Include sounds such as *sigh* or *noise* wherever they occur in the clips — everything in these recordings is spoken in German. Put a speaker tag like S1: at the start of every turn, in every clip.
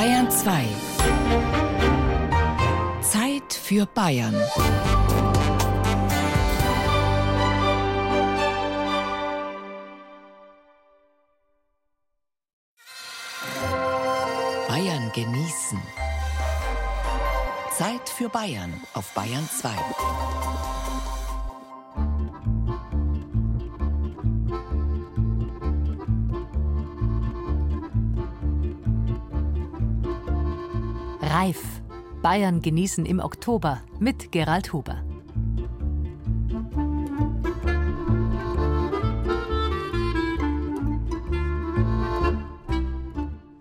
S1: Bayern 2. Zeit für Bayern. Bayern genießen. Zeit für Bayern auf Bayern 2.
S2: Reif. Bayern genießen im Oktober mit Gerald Huber.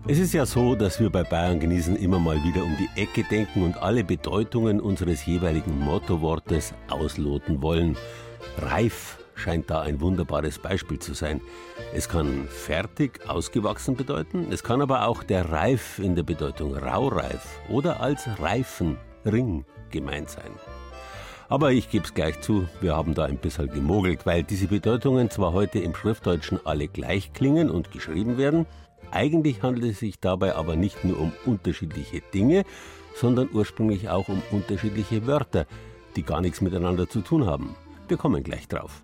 S3: Es ist ja so, dass wir bei Bayern genießen immer mal wieder um die Ecke denken und alle Bedeutungen unseres jeweiligen Mottowortes ausloten wollen. Reif scheint da ein wunderbares Beispiel zu sein. Es kann fertig, ausgewachsen bedeuten, es kann aber auch der Reif in der Bedeutung raureif oder als Reifenring gemeint sein. Aber ich gebe es gleich zu, wir haben da ein bisschen gemogelt, weil diese Bedeutungen zwar heute im Schriftdeutschen alle gleich klingen und geschrieben werden, eigentlich handelt es sich dabei aber nicht nur um unterschiedliche Dinge, sondern ursprünglich auch um unterschiedliche Wörter, die gar nichts miteinander zu tun haben. Wir kommen gleich drauf.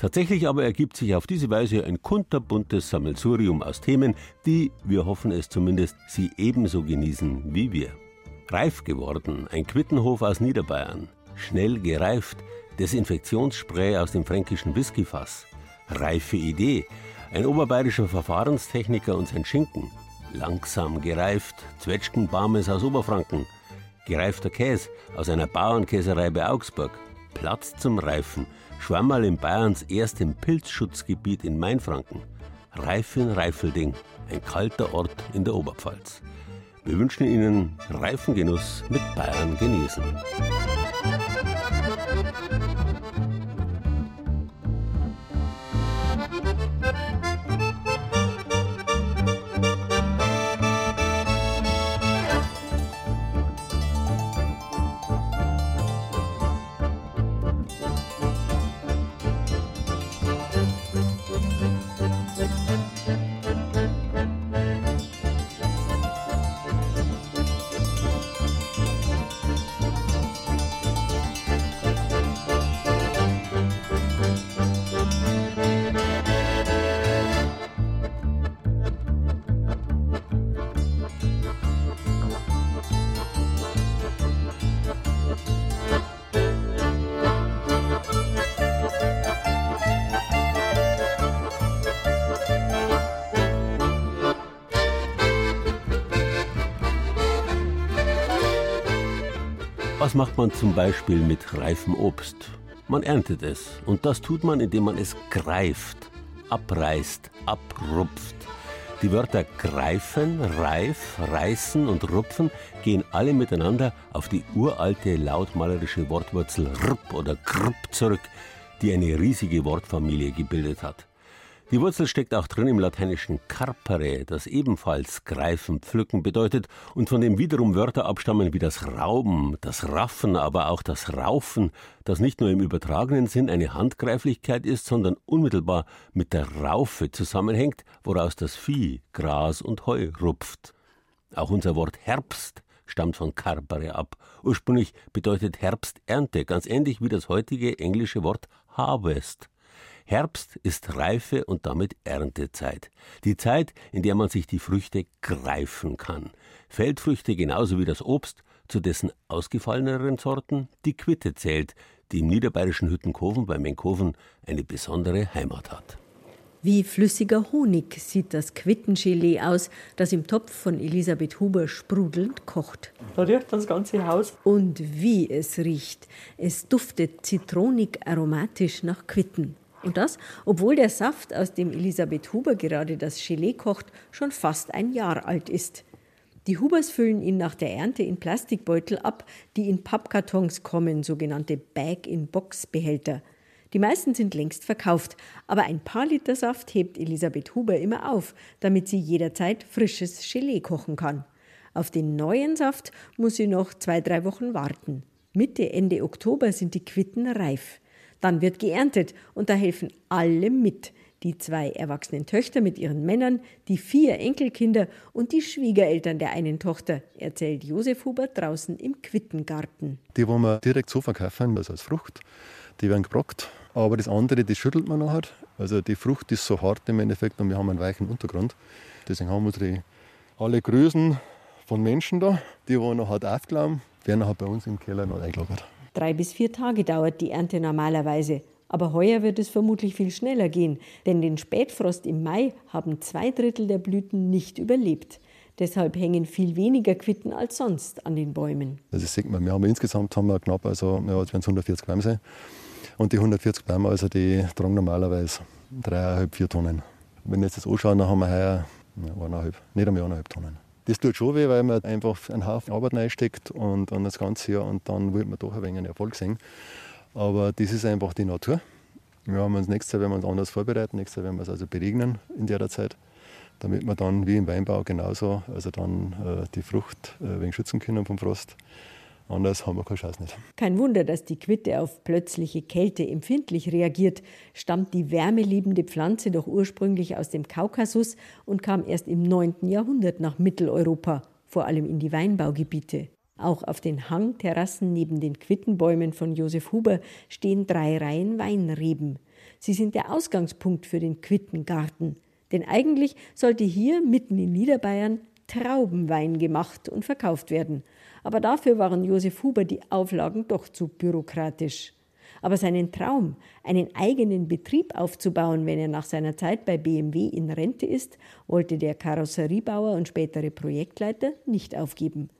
S3: Tatsächlich aber ergibt sich auf diese Weise ein kunterbuntes Sammelsurium aus Themen, die, wir hoffen es zumindest, Sie ebenso genießen wie wir. Reif geworden, ein Quittenhof aus Niederbayern. Schnell gereift, Desinfektionsspray aus dem fränkischen Whiskyfass. Reife Idee, ein oberbayerischer Verfahrenstechniker und sein Schinken. Langsam gereift, Zwetschgenbarmes aus Oberfranken. Gereifter Käse aus einer Bauernkäserei bei Augsburg. Platz zum Reifen. Schwammerl in Bayerns erstem Pilzschutzgebiet in Mainfranken. Reifin Reifelding, ein kalter Ort in der Oberpfalz. Wir wünschen Ihnen Reifengenuss mit Bayern genießen. Was macht man zum Beispiel mit reifem Obst? Man erntet es und das tut man, indem man es greift, abreißt, abrupft. Die Wörter greifen, reif, reißen und rupfen gehen alle miteinander auf die uralte lautmalerische Wortwurzel rp oder grp zurück, die eine riesige Wortfamilie gebildet hat. Die Wurzel steckt auch drin im lateinischen carpere, das ebenfalls greifen, pflücken bedeutet und von dem wiederum Wörter abstammen wie das Rauben, das Raffen, aber auch das Raufen, das nicht nur im übertragenen Sinn eine Handgreiflichkeit ist, sondern unmittelbar mit der Raufe zusammenhängt, woraus das Vieh Gras und Heu rupft. Auch unser Wort Herbst stammt von carpere ab. Ursprünglich bedeutet Herbst Ernte, ganz ähnlich wie das heutige englische Wort harvest. Herbst ist Reife und damit Erntezeit. Die Zeit, in der man sich die Früchte greifen kann. Feldfrüchte genauso wie das Obst, zu dessen ausgefalleneren Sorten die Quitte zählt, die im niederbayerischen Hüttenkofen bei Menkhofen eine besondere Heimat hat.
S4: Wie flüssiger Honig sieht das Quittengelee aus, das im Topf von Elisabeth Huber sprudelnd kocht.
S5: Da riecht das ganze Haus.
S4: Und wie es riecht. Es duftet zitronig aromatisch nach Quitten. Und das, obwohl der Saft, aus dem Elisabeth Huber gerade das Gelee kocht, schon fast ein Jahr alt ist. Die Hubers füllen ihn nach der Ernte in Plastikbeutel ab, die in Pappkartons kommen, sogenannte Bag-in-Box-Behälter. Die meisten sind längst verkauft, aber ein paar Liter Saft hebt Elisabeth Huber immer auf, damit sie jederzeit frisches Gelee kochen kann. Auf den neuen Saft muss sie noch zwei, drei Wochen warten. Mitte, Ende Oktober sind die Quitten reif. Dann wird geerntet und da helfen alle mit. die zwei erwachsenen Töchter mit ihren Männern, die vier Enkelkinder und die Schwiegereltern der einen Tochter, erzählt Josef Huber draußen im Quittengarten.
S5: Die wollen wir direkt so verkaufen, also als Frucht. Die werden gebrockt. Aber das andere, das schüttelt man nachher. Also die Frucht ist so hart im Endeffekt und wir haben einen weichen Untergrund. Deswegen haben wir unsere alle Größen von Menschen da, die wollen noch halt aufglauben, werden nachher bei uns im Keller noch eingelagert.
S4: Drei bis vier Tage dauert die Ernte normalerweise. Aber heuer wird es vermutlich viel schneller gehen, denn den Spätfrost im Mai haben zwei Drittel der Blüten nicht überlebt. Deshalb hängen viel weniger Quitten als sonst an den Bäumen.
S5: Also das sieht man, wir haben insgesamt haben wir knapp, also ja, es werden 140 Bäume sein. Und die 140 Bäume, also die tragen normalerweise dreieinhalb, vier Tonnen. Wenn wir jetzt das anschauen, dann haben wir heuer eineinhalb, nicht einmal eineinhalb Tonnen. Das tut schon weh, weil man einfach einen Haufen Arbeit reinsteckt und, und das ganze Jahr und dann wird man doch ein wenig einen Erfolg sehen. Aber das ist einfach die Natur. Wir haben uns nächstes Jahr werden wir uns anders vorbereiten. Nächstes Jahr werden wir es also beregnen in der Zeit, damit wir dann wie im Weinbau genauso also dann äh, die Frucht äh, wegen schützen können vom Frost. Anders haben wir keine Chance nicht.
S4: Kein Wunder, dass die Quitte auf plötzliche Kälte empfindlich reagiert. Stammt die wärmeliebende Pflanze doch ursprünglich aus dem Kaukasus und kam erst im 9. Jahrhundert nach Mitteleuropa, vor allem in die Weinbaugebiete. Auch auf den Hangterrassen neben den Quittenbäumen von Josef Huber stehen drei Reihen Weinreben. Sie sind der Ausgangspunkt für den Quittengarten. Denn eigentlich sollte hier mitten in Niederbayern Traubenwein gemacht und verkauft werden. Aber dafür waren Josef Huber die Auflagen doch zu bürokratisch. Aber seinen Traum, einen eigenen Betrieb aufzubauen, wenn er nach seiner Zeit bei BMW in Rente ist, wollte der Karosseriebauer und spätere Projektleiter nicht aufgeben.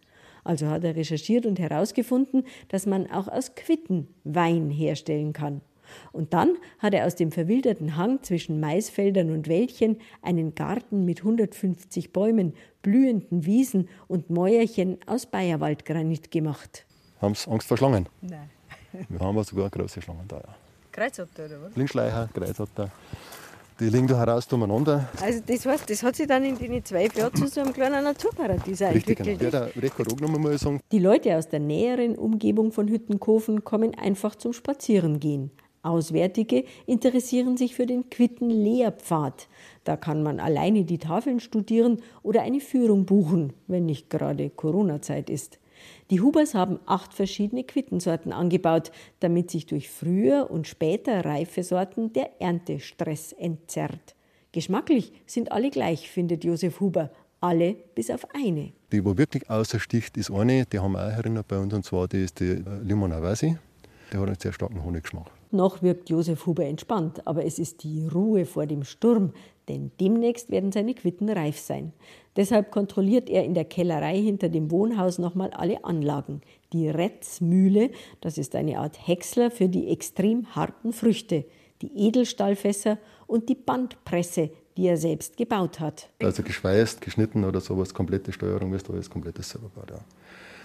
S4: Also hat er recherchiert und herausgefunden, dass man auch aus Quitten Wein herstellen kann. Und dann hat er aus dem verwilderten Hang zwischen Maisfeldern und Wäldchen einen Garten mit 150 Bäumen, blühenden Wiesen und Mäuerchen aus Bayerwaldgranit gemacht.
S5: Haben Sie Angst vor Schlangen?
S4: Nein. *laughs*
S5: Wir haben sogar große Schlangen da. Ja.
S4: Kreuzotter oder was?
S5: Blindschleicher, Kreuzotter. Die liegen da heraus umeinander.
S4: Also das heißt, das hat sich dann in den zwölf Jahren zu so einem kleinen Naturparadies
S5: Richtig, genau.
S4: entwickelt.
S5: Gut angenommen, muss ich sagen.
S4: Die Leute aus der näheren Umgebung von Hüttenkofen kommen einfach zum Spazierengehen. Auswärtige interessieren sich für den Quitten-Lehrpfad. Da kann man alleine die Tafeln studieren oder eine Führung buchen, wenn nicht gerade Corona-Zeit ist. Die Hubers haben acht verschiedene Quittensorten angebaut, damit sich durch früher und später reife Sorten der Erntestress entzerrt. Geschmacklich sind alle gleich, findet Josef Huber. Alle bis auf eine.
S5: Die, wo wirklich außersticht, ist eine, die haben wir auch erinnert bei uns, und zwar die ist die Limonavasi. Die hat einen sehr starken Honiggeschmack.
S4: Noch wirkt Josef Huber entspannt, aber es ist die Ruhe vor dem Sturm, denn demnächst werden seine Quitten reif sein. Deshalb kontrolliert er in der Kellerei hinter dem Wohnhaus nochmal alle Anlagen. Die Retzmühle, das ist eine Art Häcksler für die extrem harten Früchte, die Edelstahlfässer und die Bandpresse, die er selbst gebaut hat.
S5: Also geschweißt, geschnitten oder sowas, komplette Steuerung, wirst du alles komplettes selber gebaut. Ja.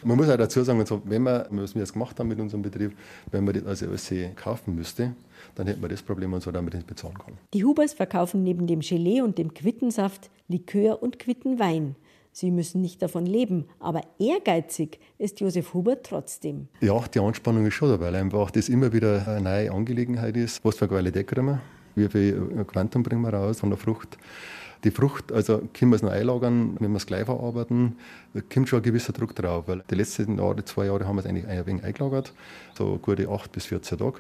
S5: Man muss auch dazu sagen, wenn wir, was wir jetzt gemacht haben mit unserem Betrieb, wenn man das alles kaufen müsste, dann hätten wir das Problem, und so damit nicht bezahlen kann.
S4: Die Hubers verkaufen neben dem Gelee und dem Quittensaft Likör und Quittenwein. Sie müssen nicht davon leben, aber ehrgeizig ist Josef Huber trotzdem.
S5: Ja, die Anspannung ist schon da, weil einfach das immer wieder eine neue Angelegenheit ist. Was für eine Qualität kriegen wir? Wie viel Quantum bringen wir raus von der Frucht? Die Frucht, also können wir es noch einlagern, wenn wir es gleich verarbeiten, da kommt schon ein gewisser Druck drauf. Weil die letzten Jahre, zwei Jahre haben wir es eigentlich ein wenig eingelagert, so gute 8 bis 14 Tage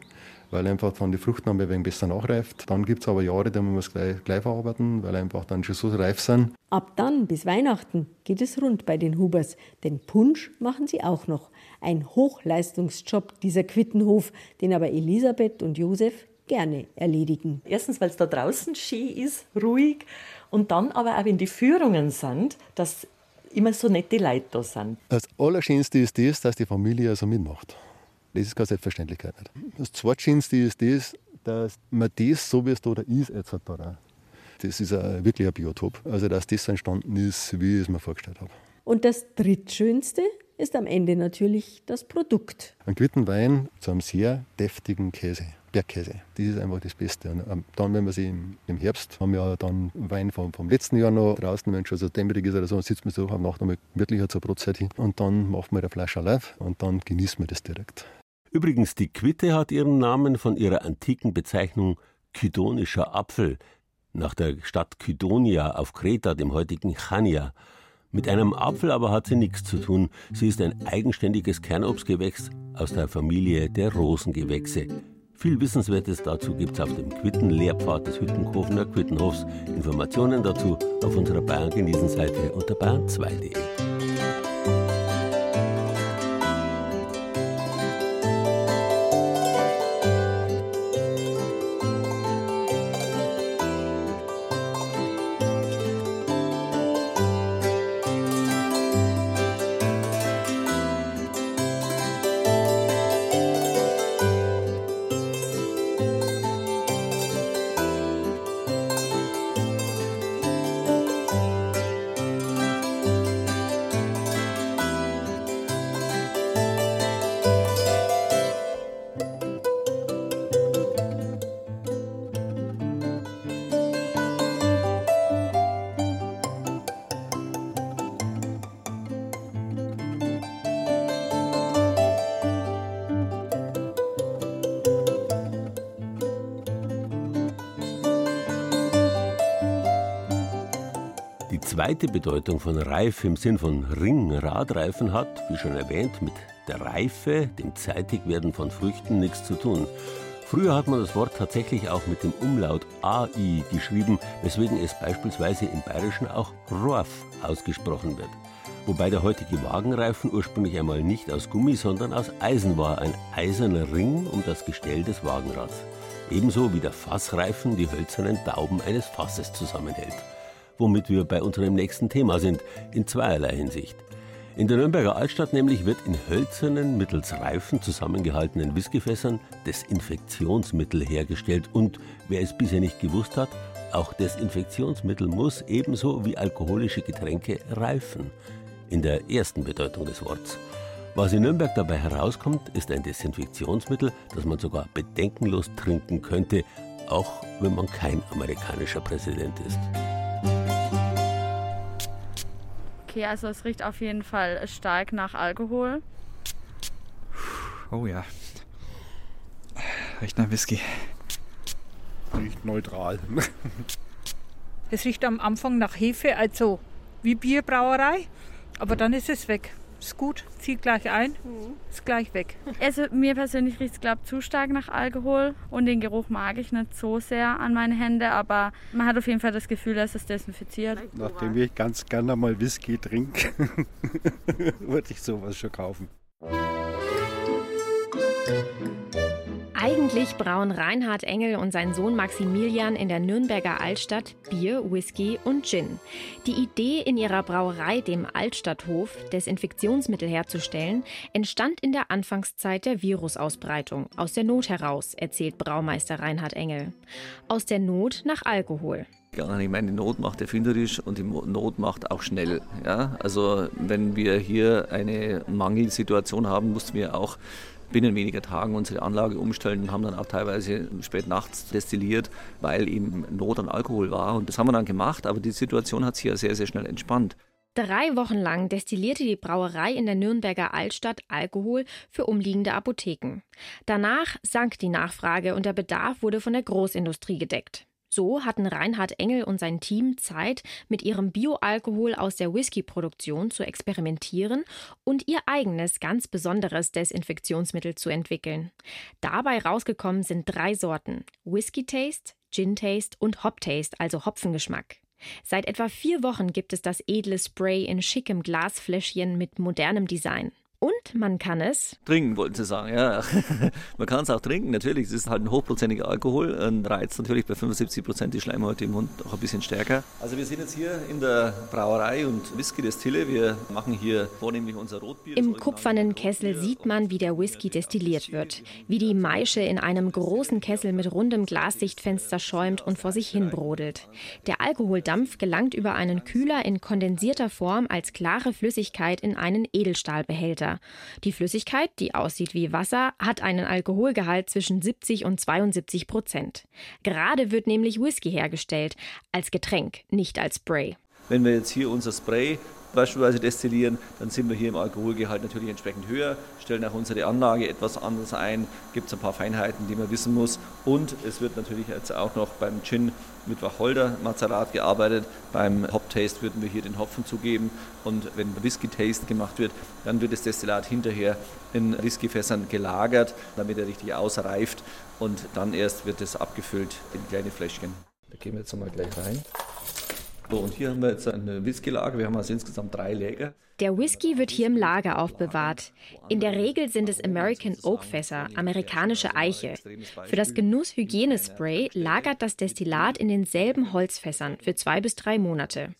S5: weil einfach dann die Frucht noch ein wenig besser nachreift. Dann gibt es aber Jahre, da müssen wir es gleich, gleich verarbeiten, weil einfach dann schon so reif sind.
S4: Ab dann bis Weihnachten geht es rund bei den Hubers, denn Punsch machen sie auch noch. Ein Hochleistungsjob dieser Quittenhof, den aber Elisabeth und Josef gerne erledigen.
S6: Erstens, weil es da draußen schön ist, ruhig und dann aber auch, wenn die Führungen sind, dass immer so nette Leute da sind.
S5: Das Allerschönste ist das, dass die Familie also mitmacht. Das ist keine Selbstverständlichkeit. Nicht. Das Zweitschönste ist das, dass man das, so wie es da ist, jetzt hat, da das ist ein, wirklich ein Biotop. Also, dass das so entstanden ist, wie ich es mir vorgestellt habe.
S4: Und das Drittschönste ist am Ende natürlich das Produkt.
S5: Ein guten Wein zu einem sehr deftigen Käse. Bergkäse. Das ist einfach das Beste. Und ähm, dann, wenn wir sie im, Herbst haben wir dann Wein vom, vom letzten Jahr noch draußen, wenn es schon so dämmerig ist oder so, dann sitzt man so am Nacht einmal wirklich zur Brotzeit hin und dann macht man eine Flasche live und dann genießt man das direkt.
S3: Übrigens, die Quitte hat ihren Namen von ihrer antiken Bezeichnung kydonischer Apfel, nach der Stadt Kydonia auf Kreta, dem heutigen Chania. Mit einem Apfel aber hat sie nichts zu tun. Sie ist ein eigenständiges Kernobstgewächs aus der Familie der Rosengewächse. Viel Wissenswertes dazu gibt es auf dem Quitten-Lehrpfad des Hüttenkofener Quittenhofs. Informationen dazu auf unserer Bayern-Genießen-Seite unter bayern2.de. zweite Bedeutung von Reif im Sinn von Ring-Radreifen hat, wie schon erwähnt, mit der Reife, dem Zeitigwerden von Früchten nichts zu tun. Früher hat man das Wort tatsächlich auch mit dem Umlaut AI geschrieben, weswegen es beispielsweise im Bayerischen auch Rohrf ausgesprochen wird. Wobei der heutige Wagenreifen ursprünglich einmal nicht aus Gummi, sondern aus Eisen war, ein eiserner Ring um das Gestell des Wagenrads. Ebenso wie der Fassreifen die hölzernen Dauben eines Fasses zusammenhält womit wir bei unserem nächsten Thema sind, in zweierlei Hinsicht. In der Nürnberger Altstadt nämlich wird in hölzernen, mittels Reifen zusammengehaltenen Whiskyfässern Desinfektionsmittel hergestellt und, wer es bisher nicht gewusst hat, auch Desinfektionsmittel muss ebenso wie alkoholische Getränke reifen. In der ersten Bedeutung des Wortes. Was in Nürnberg dabei herauskommt, ist ein Desinfektionsmittel, das man sogar bedenkenlos trinken könnte, auch wenn man kein amerikanischer Präsident ist.
S7: Okay, also es riecht auf jeden Fall stark nach Alkohol.
S8: Oh ja. Riecht nach Whisky.
S9: Riecht neutral.
S10: es riecht am Anfang nach Hefe, also wie Bierbrauerei, aber dann ist es weg ist gut, zieht gleich ein, mhm. ist gleich weg.
S7: Also mir persönlich riecht es, glaube ich, zu stark nach Alkohol und den Geruch mag ich nicht so sehr an meine Hände, aber man hat auf jeden Fall das Gefühl, dass es desinfiziert.
S9: Nachdem ich ganz gerne mal Whisky trinke, *laughs* würde ich sowas schon kaufen.
S11: Eigentlich brauen Reinhard Engel und sein Sohn Maximilian in der Nürnberger Altstadt Bier, Whisky und Gin. Die Idee, in ihrer Brauerei, dem Altstadthof, Desinfektionsmittel herzustellen, entstand in der Anfangszeit der Virusausbreitung. Aus der Not heraus, erzählt Braumeister Reinhard Engel. Aus der Not nach Alkohol.
S12: Ich meine, die Not macht erfinderisch und die Not macht auch schnell. Ja? Also wenn wir hier eine Mangelsituation haben, mussten wir auch binnen weniger Tagen unsere Anlage umstellen und haben dann auch teilweise spät nachts destilliert, weil eben Not an Alkohol war. Und das haben wir dann gemacht, aber die Situation hat sich ja sehr, sehr schnell entspannt.
S11: Drei Wochen lang destillierte die Brauerei in der Nürnberger Altstadt Alkohol für umliegende Apotheken. Danach sank die Nachfrage und der Bedarf wurde von der Großindustrie gedeckt. So hatten Reinhard Engel und sein Team Zeit, mit ihrem Bioalkohol aus der Whisky-Produktion zu experimentieren und ihr eigenes ganz besonderes Desinfektionsmittel zu entwickeln. Dabei rausgekommen sind drei Sorten: Whisky Taste, Gin Taste und Hop Taste, also Hopfengeschmack. Seit etwa vier Wochen gibt es das edle Spray in schickem Glasfläschchen mit modernem Design. Und man kann es
S12: trinken, wollten Sie sagen, ja. *laughs* man kann es auch trinken, natürlich. Es ist halt ein hochprozentiger Alkohol, ein Reiz natürlich bei 75 Prozent die Schleimhäute im Mund auch ein bisschen stärker. Also wir sind jetzt hier in der Brauerei und Whisky Destille. Wir machen hier vornehmlich unser Rotbier.
S11: Im kupfernen Kessel sieht man, wie der Whisky destilliert wird, wie die Maische in einem großen Kessel mit rundem Glassichtfenster schäumt und vor sich hin brodelt. Der Alkoholdampf gelangt über einen Kühler in kondensierter Form als klare Flüssigkeit in einen Edelstahlbehälter. Die Flüssigkeit, die aussieht wie Wasser, hat einen Alkoholgehalt zwischen 70 und 72 Prozent. Gerade wird nämlich Whisky hergestellt, als Getränk, nicht als Spray.
S12: Wenn wir jetzt hier unser Spray beispielsweise destillieren, dann sind wir hier im Alkoholgehalt natürlich entsprechend höher, stellen auch unsere Anlage etwas anders ein, gibt es ein paar Feinheiten, die man wissen muss. Und es wird natürlich jetzt auch noch beim Gin mit Wacholder-Mazerat gearbeitet. Beim Hop-Taste würden wir hier den Hopfen zugeben. Und wenn Whisky-Taste gemacht wird, dann wird das Destillat hinterher in Whiskyfässern gelagert, damit er richtig ausreift. Und dann erst wird es abgefüllt in kleine Fläschchen. Da gehen wir jetzt einmal gleich rein. So, und hier haben wir jetzt ein Whisky-Lager. Wir haben also insgesamt drei Läger.
S11: Der Whisky wird hier im Lager aufbewahrt. In der Regel sind es American Oak Fässer, amerikanische Eiche. Für das Genuss-Hygienespray lagert das Destillat in denselben Holzfässern für zwei bis drei Monate.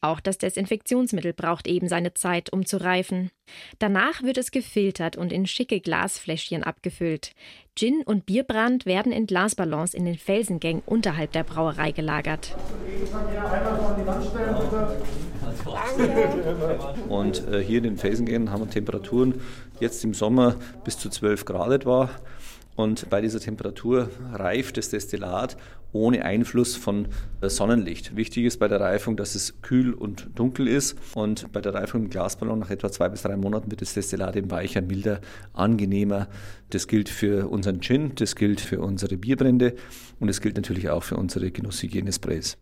S11: Auch das Desinfektionsmittel braucht eben seine Zeit, um zu reifen. Danach wird es gefiltert und in schicke Glasfläschchen abgefüllt. Gin und Bierbrand werden in Glasballons in den Felsengängen unterhalb der Brauerei gelagert.
S12: Und äh, hier in den Felsengängen haben wir Temperaturen jetzt im Sommer bis zu 12 Grad etwa. Und bei dieser Temperatur reift das Destillat ohne Einfluss von äh, Sonnenlicht. Wichtig ist bei der Reifung, dass es kühl und dunkel ist. Und bei der Reifung im Glasballon nach etwa zwei bis drei Monaten wird das Destillat eben weicher, milder, angenehmer. Das gilt für unseren Gin, das gilt für unsere Bierbrände und es gilt natürlich auch für unsere Genusshygienesprays.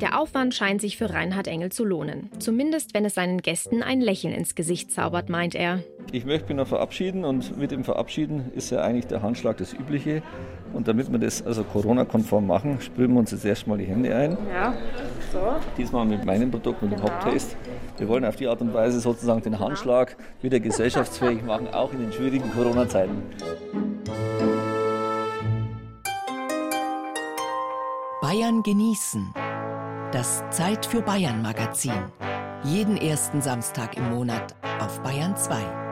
S11: Der Aufwand scheint sich für Reinhard Engel zu lohnen. Zumindest wenn es seinen Gästen ein Lächeln ins Gesicht zaubert, meint er.
S12: Ich möchte mich noch verabschieden und mit dem Verabschieden ist ja eigentlich der Handschlag das Übliche. Und damit wir das also Corona-konform machen, sprühen wir uns jetzt erstmal die Hände ein.
S7: Ja, so.
S12: Diesmal mit meinem Produkt, mit dem Hop Taste. Wir wollen auf die Art und Weise sozusagen den Handschlag wieder gesellschaftsfähig machen, auch in den schwierigen Corona-Zeiten.
S1: Bayern genießen. Das Zeit für Bayern Magazin. Jeden ersten Samstag im Monat auf Bayern 2.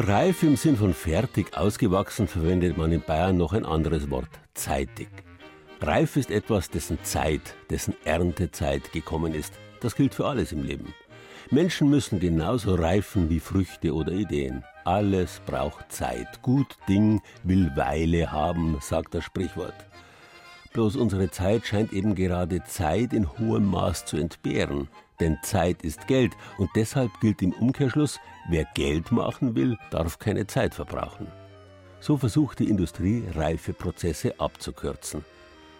S3: Für reif im Sinn von fertig ausgewachsen verwendet man in Bayern noch ein anderes Wort, zeitig. Reif ist etwas, dessen Zeit, dessen Erntezeit gekommen ist. Das gilt für alles im Leben. Menschen müssen genauso reifen wie Früchte oder Ideen. Alles braucht Zeit. Gut Ding will Weile haben, sagt das Sprichwort. Bloß unsere Zeit scheint eben gerade Zeit in hohem Maß zu entbehren. Denn Zeit ist Geld und deshalb gilt im Umkehrschluss, wer Geld machen will, darf keine Zeit verbrauchen. So versucht die Industrie, reife Prozesse abzukürzen.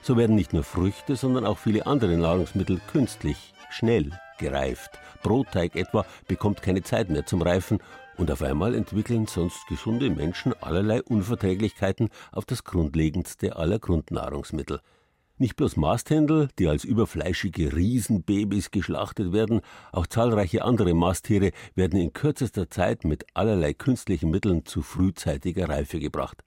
S3: So werden nicht nur Früchte, sondern auch viele andere Nahrungsmittel künstlich, schnell gereift. Brotteig etwa bekommt keine Zeit mehr zum Reifen und auf einmal entwickeln sonst gesunde Menschen allerlei Unverträglichkeiten auf das grundlegendste aller Grundnahrungsmittel – nicht bloß Masthändel, die als überfleischige Riesenbabys geschlachtet werden, auch zahlreiche andere Masttiere werden in kürzester Zeit mit allerlei künstlichen Mitteln zu frühzeitiger Reife gebracht.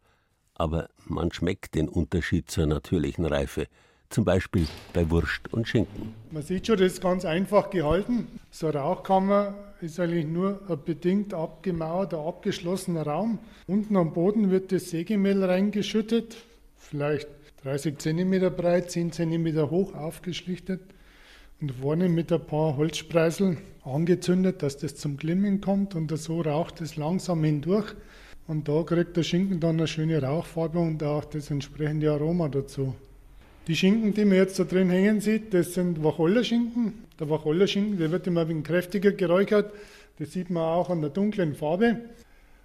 S3: Aber man schmeckt den Unterschied zur natürlichen Reife, zum Beispiel bei Wurst und Schinken.
S13: Man sieht schon, das ist ganz einfach gehalten. So eine Rauchkammer ist eigentlich nur ein bedingt abgemauerter, abgeschlossener Raum. Unten am Boden wird das Sägemehl reingeschüttet, vielleicht 30 cm breit, 10 cm hoch aufgeschlichtet und vorne mit ein paar Holzspreiseln angezündet, dass das zum Glimmen kommt und so raucht es langsam hindurch. Und da kriegt der Schinken dann eine schöne Rauchfarbe und auch das entsprechende Aroma dazu. Die Schinken, die man jetzt da drin hängen sieht, das sind Wacholderschinken. Der Wacholderschinken, der wird immer ein wenig kräftiger geräuchert. Das sieht man auch an der dunklen Farbe.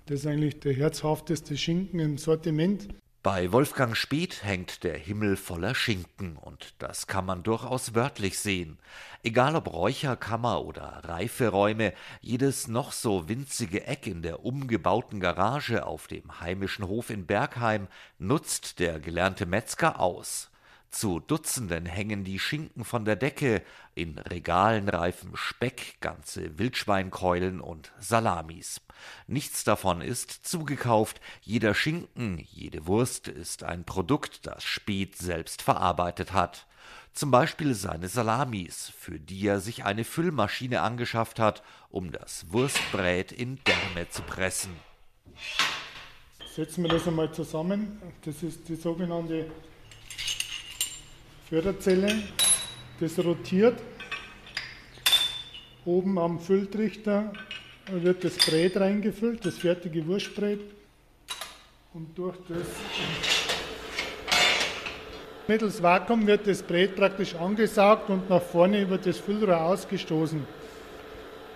S13: Das ist eigentlich der herzhafteste Schinken im Sortiment.
S14: Bei Wolfgang Speth hängt der Himmel voller Schinken, und das kann man durchaus wörtlich sehen. Egal ob Räucherkammer oder Reiferäume, jedes noch so winzige Eck in der umgebauten Garage auf dem heimischen Hof in Bergheim nutzt der gelernte Metzger aus. Zu Dutzenden hängen die Schinken von der Decke, in Regalen reifen Speck, ganze Wildschweinkeulen und Salamis. Nichts davon ist zugekauft, jeder Schinken, jede Wurst ist ein Produkt, das Speth selbst verarbeitet hat. Zum Beispiel seine Salamis, für die er sich eine Füllmaschine angeschafft hat, um das Wurstbrät in Därme zu pressen.
S13: Setzen wir das einmal zusammen. Das ist die sogenannte Förderzelle, das rotiert. Oben am Fülltrichter wird das Brät reingefüllt, das fertige Wurstbrät. Und durch das mittels Vakuum wird das Brät praktisch angesaugt und nach vorne über das Füllrohr ausgestoßen.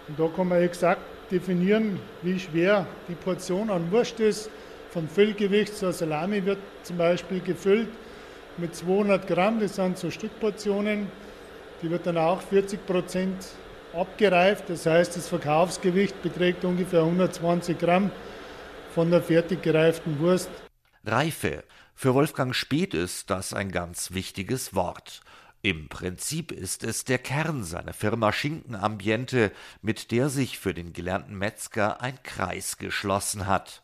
S13: Und da kann man exakt definieren, wie schwer die Portion an Wurst ist. Vom Füllgewicht zur Salami wird zum Beispiel gefüllt mit 200 Gramm, das sind so Stückportionen. Die wird dann auch 40 Prozent abgereift, das heißt, das Verkaufsgewicht beträgt ungefähr 120 Gramm von der fertig gereiften Wurst.
S14: Reife. Für Wolfgang Speth ist das ein ganz wichtiges Wort. Im Prinzip ist es der Kern seiner Firma Schinkenambiente, mit der sich für den gelernten Metzger ein Kreis geschlossen hat.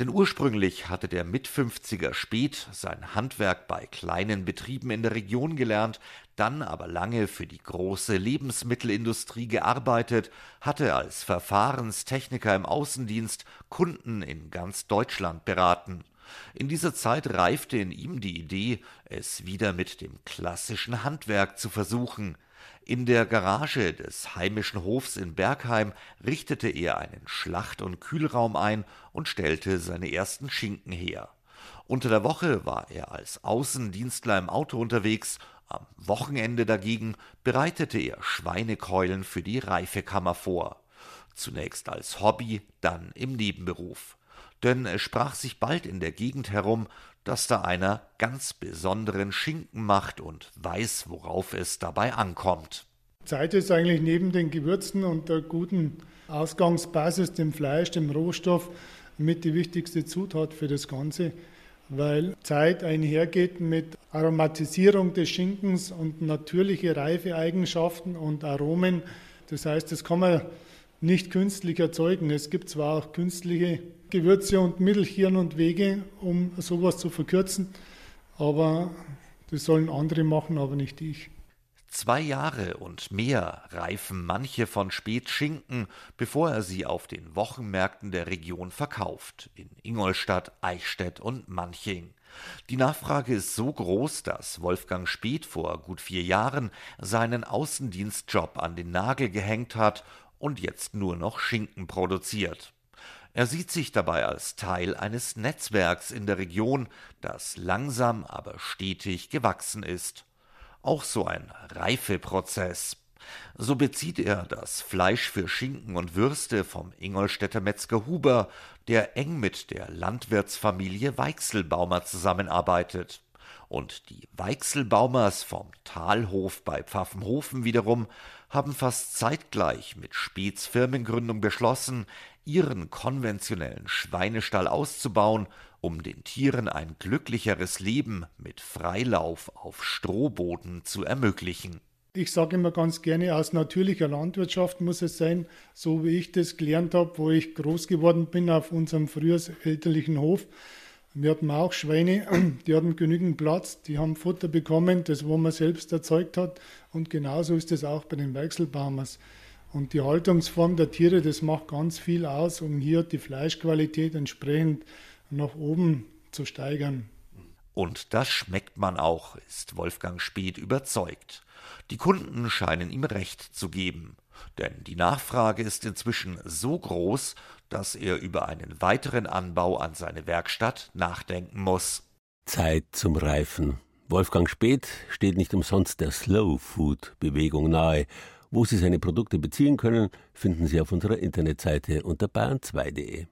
S14: Denn ursprünglich hatte der Mitfünfziger Speth sein Handwerk bei kleinen Betrieben in der Region gelernt, dann aber lange für die große Lebensmittelindustrie gearbeitet, hatte als Verfahrenstechniker im Außendienst Kunden in ganz Deutschland beraten. In dieser Zeit reifte in ihm die Idee, es wieder mit dem klassischen Handwerk zu versuchen. In der Garage des heimischen Hofs in Bergheim richtete er einen Schlacht- und Kühlraum ein und stellte seine ersten Schinken her. Unter der Woche war er als Außendienstler im Auto unterwegs, am Wochenende dagegen bereitete er Schweinekeulen für die Reifekammer vor. Zunächst als Hobby, dann im Nebenberuf. Denn es sprach sich bald in der Gegend herum, dass da einer ganz besonderen Schinken macht und weiß, worauf es dabei ankommt.
S13: Zeit ist eigentlich neben den Gewürzen und der guten Ausgangsbasis, dem Fleisch, dem Rohstoff, mit die wichtigste Zutat für das Ganze, weil Zeit einhergeht mit Aromatisierung des Schinkens und natürliche Reifeeigenschaften und Aromen. Das heißt, das kann man nicht künstlich erzeugen. Es gibt zwar auch künstliche Gewürze und Mittelchen und Wege, um sowas zu verkürzen, aber das sollen andere machen, aber nicht ich.
S14: Zwei Jahre und mehr reifen manche von Spät Schinken, bevor er sie auf den Wochenmärkten der Region verkauft, in Ingolstadt, Eichstätt und Manching. Die Nachfrage ist so groß, dass Wolfgang Speth vor gut vier Jahren seinen Außendienstjob an den Nagel gehängt hat und jetzt nur noch Schinken produziert. Er sieht sich dabei als Teil eines Netzwerks in der Region, das langsam aber stetig gewachsen ist. Auch so ein Reifeprozess. So bezieht er das Fleisch für Schinken und Würste vom Ingolstädter Metzger Huber, der eng mit der Landwirtsfamilie Weichselbaumer zusammenarbeitet. Und die Weichselbaumers vom Talhof bei Pfaffenhofen wiederum haben fast zeitgleich mit Spets Firmengründung beschlossen, ihren konventionellen Schweinestall auszubauen, um den Tieren ein glücklicheres Leben mit Freilauf auf Strohboden zu ermöglichen.
S13: Ich sage immer ganz gerne, aus natürlicher Landwirtschaft muss es sein, so wie ich das gelernt habe, wo ich groß geworden bin auf unserem früher elterlichen Hof. Wir hatten auch Schweine, *clears throat* die hatten genügend Platz, die haben Futter bekommen, das wo man selbst erzeugt hat. Und genauso ist es auch bei den Weichselbaumers. Und die Haltungsform der Tiere, das macht ganz viel aus, um hier die Fleischqualität entsprechend nach oben zu steigern.
S14: Und das schmeckt man auch, ist Wolfgang Speth überzeugt. Die Kunden scheinen ihm recht zu geben. Denn die Nachfrage ist inzwischen so groß, dass er über einen weiteren Anbau an seine Werkstatt nachdenken muss.
S3: Zeit zum Reifen. Wolfgang Speth steht nicht umsonst der Slow Food Bewegung nahe. Wo Sie seine Produkte beziehen können, finden Sie auf unserer Internetseite unter bayern2.de.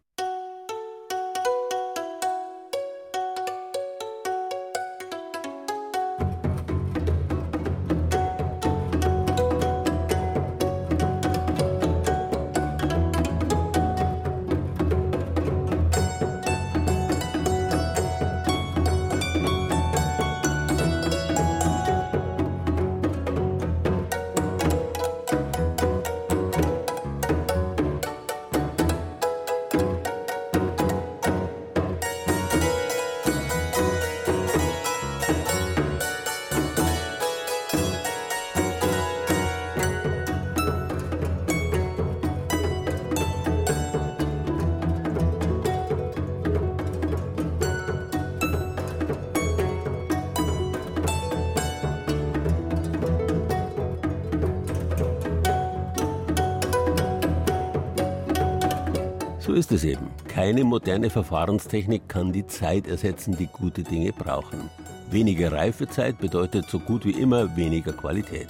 S3: ist es eben. Keine moderne Verfahrenstechnik kann die Zeit ersetzen, die gute Dinge brauchen. Weniger Reifezeit bedeutet so gut wie immer weniger Qualität.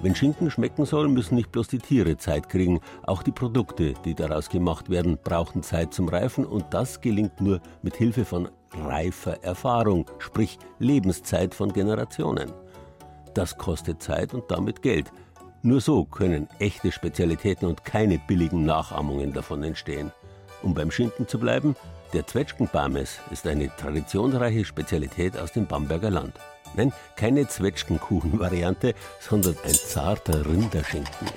S3: Wenn Schinken schmecken soll, müssen nicht bloß die Tiere Zeit kriegen, auch die Produkte, die daraus gemacht werden, brauchen Zeit zum Reifen und das gelingt nur mit Hilfe von reifer Erfahrung, sprich Lebenszeit von Generationen. Das kostet Zeit und damit Geld. Nur so können echte Spezialitäten und keine billigen Nachahmungen davon entstehen. Um beim Schinken zu bleiben, der Zwetschgenbarmes ist eine traditionsreiche Spezialität aus dem Bamberger Land. Nein, keine Zwetschgenkuchen-Variante, sondern ein zarter Rinderschinken.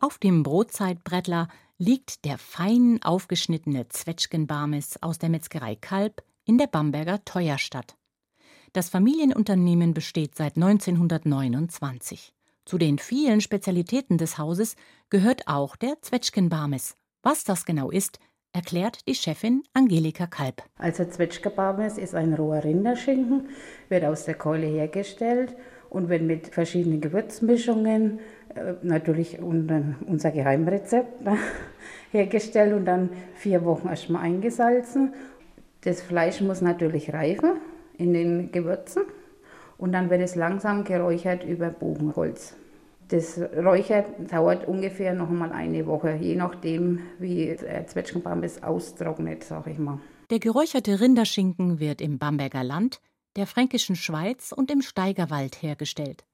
S2: Auf dem Brotzeitbrettler liegt der fein aufgeschnittene Zwetschgenbarmes aus der Metzgerei Kalb in der Bamberger Teuerstadt. Das Familienunternehmen besteht seit 1929. Zu den vielen Spezialitäten des Hauses gehört auch der Zwetschgenbarmes. Was das genau ist, erklärt die Chefin Angelika Kalb.
S15: Also Zwetschgenbarmes ist ein roher Rinderschinken, wird aus der Keule hergestellt und wird mit verschiedenen Gewürzmischungen, äh, natürlich unser Geheimrezept, *laughs* hergestellt und dann vier Wochen erstmal eingesalzen. Das Fleisch muss natürlich reifen in den Gewürzen und dann wird es langsam geräuchert über Bogenholz. Das Räuchern dauert ungefähr noch mal eine Woche, je nachdem, wie der Zwetschgenbambis austrocknet, sage ich mal.
S2: Der geräucherte Rinderschinken wird im Bamberger Land, der fränkischen Schweiz und im Steigerwald hergestellt.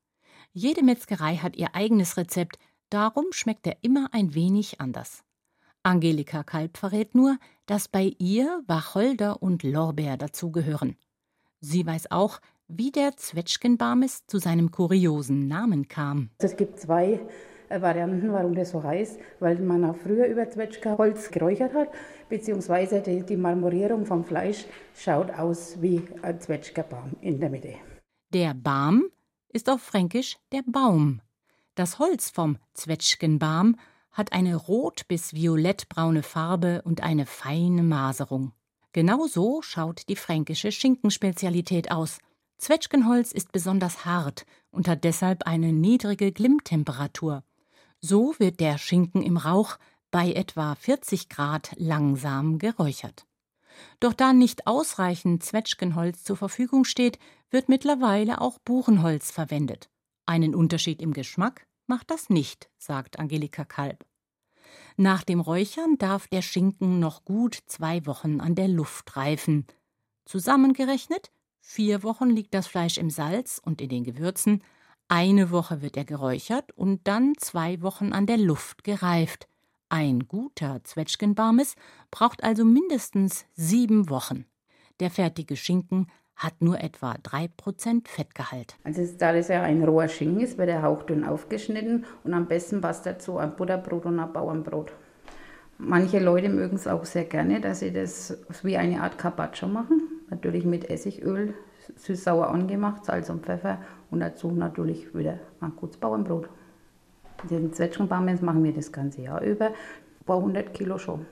S2: Jede Metzgerei hat ihr eigenes Rezept, darum schmeckt er immer ein wenig anders. Angelika Kalb verrät nur, dass bei ihr Wacholder und Lorbeer dazugehören. Sie weiß auch, wie der Zwetschgenbarmes zu seinem kuriosen Namen kam.
S15: Es gibt zwei äh, Varianten, warum das so heißt, weil man auch früher über Zwetschgenholz geräuchert hat, beziehungsweise die, die Marmorierung vom Fleisch schaut aus wie ein Zwetschgenbaum in der Mitte.
S2: Der Barm ist auf Fränkisch der Baum. Das Holz vom Zwetschgenbarm hat eine rot- bis violettbraune Farbe und eine feine Maserung. Genau so schaut die fränkische Schinkenspezialität aus. Zwetschgenholz ist besonders hart und hat deshalb eine niedrige Glimmtemperatur. So wird der Schinken im Rauch bei etwa 40 Grad langsam geräuchert. Doch da nicht ausreichend Zwetschgenholz zur Verfügung steht, wird mittlerweile auch Buchenholz verwendet. Einen Unterschied im Geschmack macht das nicht, sagt Angelika Kalb. Nach dem Räuchern darf der Schinken noch gut zwei Wochen an der Luft reifen. Zusammengerechnet vier Wochen liegt das Fleisch im Salz und in den Gewürzen, eine Woche wird er geräuchert und dann zwei Wochen an der Luft gereift. Ein guter Zwetschgenbarmes braucht also mindestens sieben Wochen. Der fertige Schinken hat nur etwa 3% Fettgehalt.
S15: Also da das ja ein roher Schinken ist, wird er hauchdünn aufgeschnitten und am besten passt dazu ein Butterbrot und ein Bauernbrot. Manche Leute mögen es auch sehr gerne, dass sie das wie eine Art Carpaccio machen. Natürlich mit Essigöl, süß-sauer angemacht, Salz und Pfeffer und dazu natürlich wieder ein gutes Bauernbrot. Den Zwetschgenbammes machen wir das ganze Jahr über, ein paar hundert Kilo schon.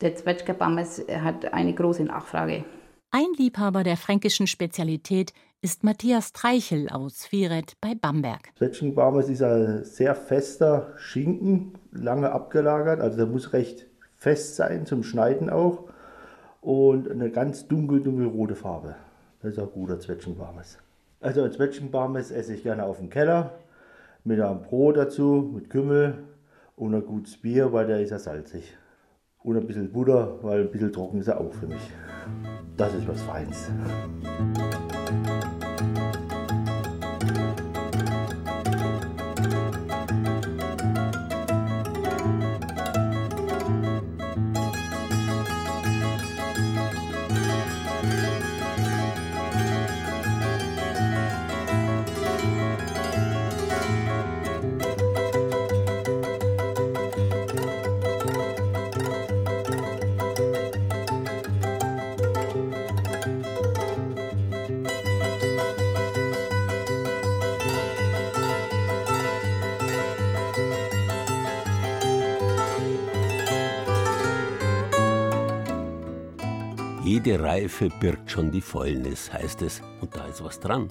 S15: Der Zwetschgenbammes hat eine große Nachfrage.
S2: Ein Liebhaber der fränkischen Spezialität ist Matthias Treichel aus Viret bei Bamberg.
S16: Zwetschgenbarmes ist ein sehr fester Schinken, lange abgelagert, also der muss recht fest sein zum Schneiden auch und eine ganz dunkel, dunkelrote Farbe. Das ist auch guter Zwetschgenbarmes. Also Zwetschgenbarmes esse ich gerne auf dem Keller mit einem Brot dazu, mit Kümmel und ein gutes Bier, weil der ist ja salzig. Und ein bisschen Butter, weil ein bisschen trocken ist er auch für mich. Das ist was Feins.
S3: Jede Reife birgt schon die Fäulnis, heißt es, und da ist was dran.